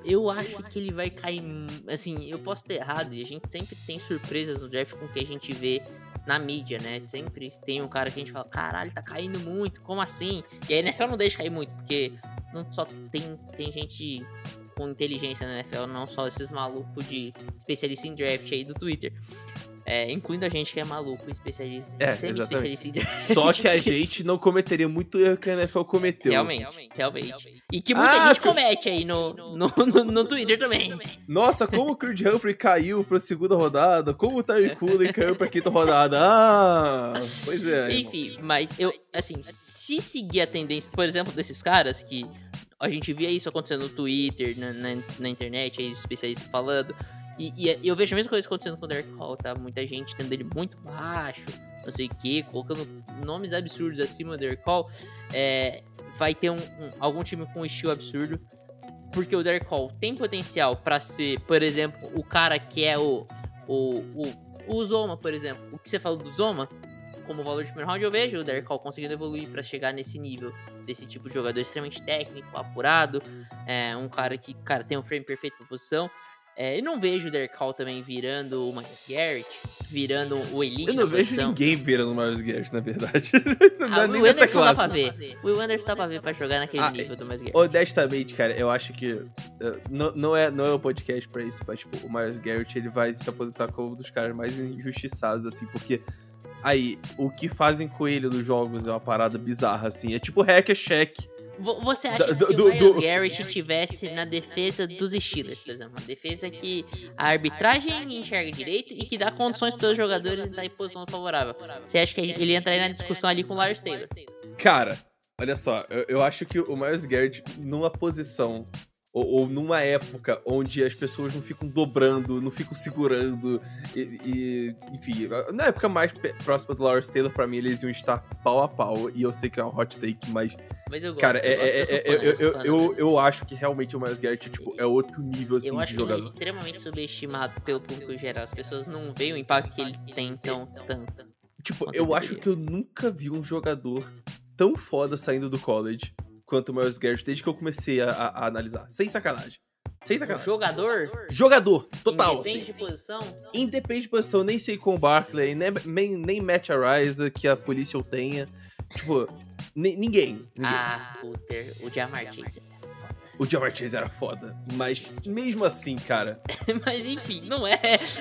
eu, acho que ele vai cair. Assim, eu posso ter errado, e a gente sempre tem surpresas no draft com o que a gente vê na mídia, né? Sempre tem um cara que a gente fala, caralho, tá caindo muito, como assim? E a NFL não deixa cair muito, porque não só tem, tem gente com inteligência na NFL, não só esses malucos de especialista em draft aí do Twitter. É, incluindo a gente que é maluco, especialista, É, draft. Só que a gente não cometeria muito erro que a NFL cometeu. Realmente, realmente. E que muita Ah, gente que- comete aí no, no, no, no Twitter também. Nossa, como o Creed Humphrey caiu pra segunda rodada, como o Tyre Cooley caiu pra quinta rodada. Ah, pois é. irmão. Enfim, mas eu, assim, se seguir a tendência, por exemplo, desses caras que a gente via isso acontecendo no Twitter, na, na, na internet, aí os especialistas falando, e, e eu vejo a mesma coisa acontecendo com o Derek Hall, tá? Muita gente tendo ele muito baixo, não sei o que, colocando nomes absurdos acima do Derek Hall, é, vai ter um, um- algum time com um estilo absurdo, porque o Derek Hall tem potencial pra ser, por exemplo, o cara que é o, o, o, o Zoma, por exemplo. O que você falou do Zoma, como valor de primeiro round, eu vejo o Derek Hall conseguindo evoluir pra chegar nesse nível desse tipo de jogador extremamente técnico, apurado, é, um cara que, cara, tem um frame perfeito pra posição. É, e não vejo o Derek Hall também virando o Miles Garrett, virando o Elite Eu não vejo posição. ninguém virando Miles Garrett, na verdade. não Ah, o nem nessa Anderson dá pra classe. ver. O Will Anderson dá pra ver pra jogar naquele Ah, nível do Miles Garrett. Honestamente, cara, eu acho que uh, não, não, é, não é o podcast pra isso, mas, tipo, o Miles Garrett, ele vai se aposentar como um dos caras mais injustiçados, assim, porque aí, o que fazem com ele nos jogos é uma parada bizarra, assim, é tipo hack é check. Vo- Você acha Do- que se do- o Miles do- Garrett tivesse na defesa dos Steelers, por exemplo, uma defesa que a arbitragem enxerga direito e que dá condições para os jogadores estar em posição favorável, você acha que ele entraria na discussão ali com o Lars Taylor? Cara, olha só, eu, eu acho que o Miles Garrett, numa posição ou, ou numa época onde as pessoas não ficam dobrando, não ficam segurando, e, e, enfim, na época mais próxima do Lawrence Taylor, pra mim eles iam estar pau a pau, e eu sei que é um hot take, mas, Mas eu gosto. cara, é, eu, gosto, é- eu é- eu, eu eu, eu, acho que realmente o Miles Garrett tipo, é outro nível assim, Eu de acho que ele é jogador. extremamente subestimado pelo público geral. As pessoas não veem o impacto que ele tem tão tanto. Tipo, eu acho que eu nunca vi um jogador tão foda saindo do college quanto o Miles Garrett desde que eu comecei a, a- analisar. Sem sacanagem. Sem O sacanagem. jogador, Jogador, total, independente assim. de posição, Independente de posição, nem sei com o Barkley, nem, nem, nem Matt Ariza que a polícia o tenha. Tipo, ni- ninguém. ninguém. ah, Puter, o Jamar Chase. O Jamar Chase era foda. Mas mesmo assim, cara. Mas enfim, não é,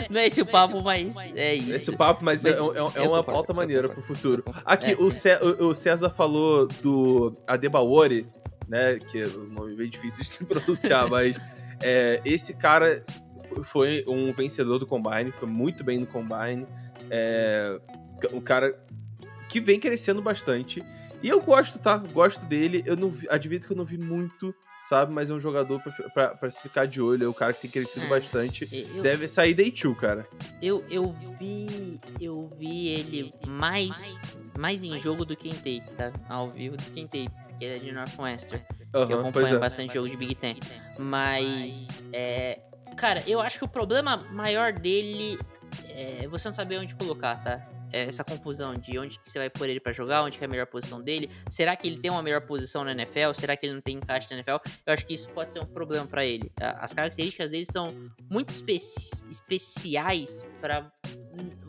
não é esse o papo, mas é isso. Esse papo, mas, é, é- é eu uma concordo, pauta maneira pro futuro. Aqui, É, o, é. Cé- o- o César falou do Adebaori, né? Que é um nome bem difícil de se pronunciar, mas é, esse cara foi um vencedor do Combine, foi muito bem no Combine. É, um cara que vem crescendo bastante. E eu gosto, tá? Gosto dele. Eu não vi, admito que eu não vi muito, sabe? Mas é um jogador pra, pra, pra se ficar de olho. É um cara que tem crescido É. bastante. Eu, Deve sair day two, cara. eu, eu vi. Eu vi ele mais, mais em jogo do que em tape, tá? Ao vivo do que em tape, porque ele é de Northwestern. eu Aham, pois acompanho é. bastante jogo de Big Ten. Mas, é, cara, eu acho que o problema maior dele é você não saber onde colocar, tá? É essa confusão de onde que você vai pôr ele pra jogar, onde que é a melhor posição dele. Será que ele tem uma melhor posição na NFL? Será que ele não tem encaixe na NFL? Eu acho que isso pode ser um problema pra ele. As características dele são muito especi- especiais pra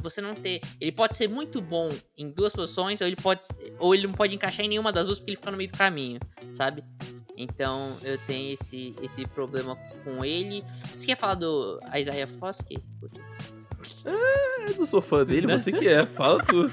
você não ter. Ele pode ser muito bom em duas posições, ou ele pode ou ele não pode encaixar em nenhuma das duas porque ele fica no meio do caminho, sabe? Então eu tenho esse, esse problema com ele. Você quer falar do Isaiah Foskey? Eu não sou fã dele, você que é. Fala tu.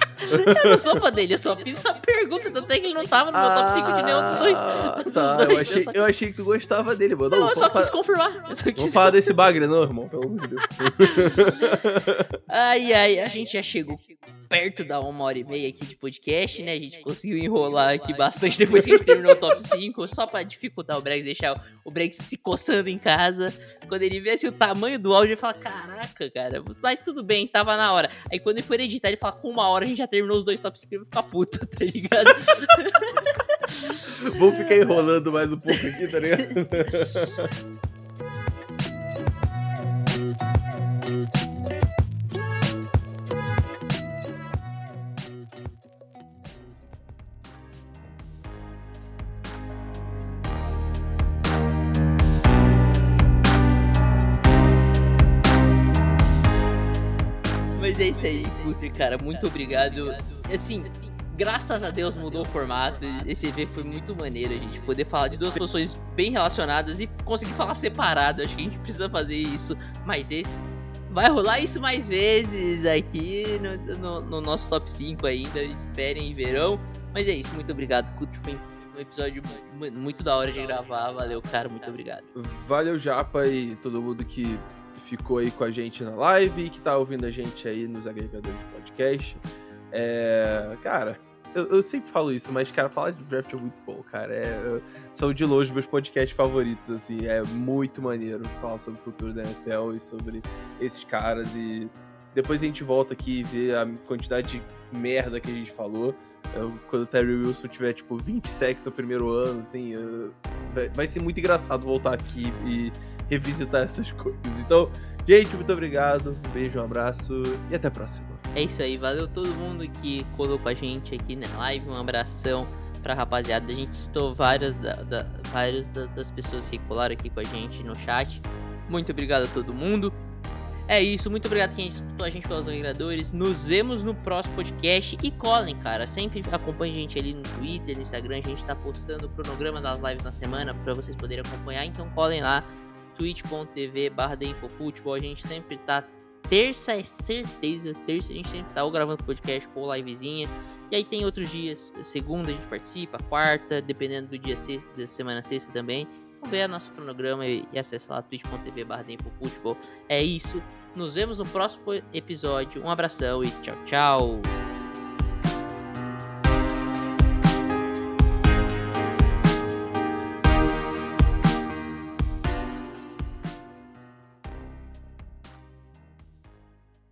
Eu não sou fã dele, eu só fiz uma pergunta, tanto é que ele não tava no meu top 5 de nenhum dos dois. Ah, dos Tá, dois, eu achei, só- eu achei que tu gostava dele, mano. Não, eu vamos só falar- quis confirmar. Eu só quis Vamos falar desse bagre, não, irmão? Pelo amor de Deus. Ai, ai, a gente já chegou perto da uma hora e meia aqui de podcast, né? A gente conseguiu enrolar aqui bastante depois que a gente terminou o top 5, só pra dificultar o Brex, deixar o Brex se coçando em casa. Quando ele vê assim, o tamanho do áudio, ele fala: Caraca, cara, mas tudo bem, tava na hora. Aí quando ele for editar, ele fala: Com uma hora a gente já terminou os dois top 5, ele vai ficar puto, tá ligado? Vamos ficar enrolando mais um pouco aqui, tá ligado? Mas é isso aí, Putre, cara, muito obrigado. Assim, graças a Deus mudou o formato. Esse EV foi muito maneiro, a gente poder falar de duas posições bem relacionadas e conseguir falar separado. Acho que a gente precisa fazer isso mais vezes. Vai rolar isso mais vezes aqui no, no- no nosso top 5 ainda. Esperem e verão. Mas é isso, muito obrigado, Putre. Foi um episódio mu- muito da hora de gravar. Valeu, cara, muito obrigado. Valeu, Japa, e todo mundo que ficou aí com a gente na live e que tá ouvindo a gente aí nos agregadores de podcast. É, cara, eu, eu sempre falo isso, mas, cara, falar de draft é muito bom, cara. É, são de longe meus podcasts favoritos, assim. É muito maneiro falar sobre cultura da NFL e sobre esses caras. E depois a gente volta aqui e vê a quantidade de merda que a gente falou. Eu- quando o Terry Wilson tiver, tipo, 20 sacks no primeiro ano, assim, vai ser muito engraçado voltar aqui e revisitar essas coisas. Então, gente, muito obrigado. Um beijo, um abraço e até a próxima. É isso aí, valeu todo mundo que colou com a gente aqui na live. Um abração pra rapaziada. A gente citou várias, da, da- várias da- das pessoas que colaram aqui com a gente no chat. Muito obrigado a todo mundo. É isso, muito obrigado quem escutou a gente pelos agregadores. Nos vemos no próximo podcast. E colhem, cara. Sempre acompanhe a gente ali no Twitter, no Instagram. A gente tá postando o cronograma das lives na semana pra vocês poderem acompanhar. Então colhem lá, twitch.tv barra Futebol. A gente sempre tá terça é certeza, terça a gente sempre tá ou gravando podcast ou livezinha. E aí tem outros dias, segunda a gente participa, quarta, dependendo do dia sexta, da semana sexta também. Então vê nosso cronograma e, e lá twitch.tv barra Futebol. É isso, nos vemos no próximo episódio. Um abração e tchau, tchau.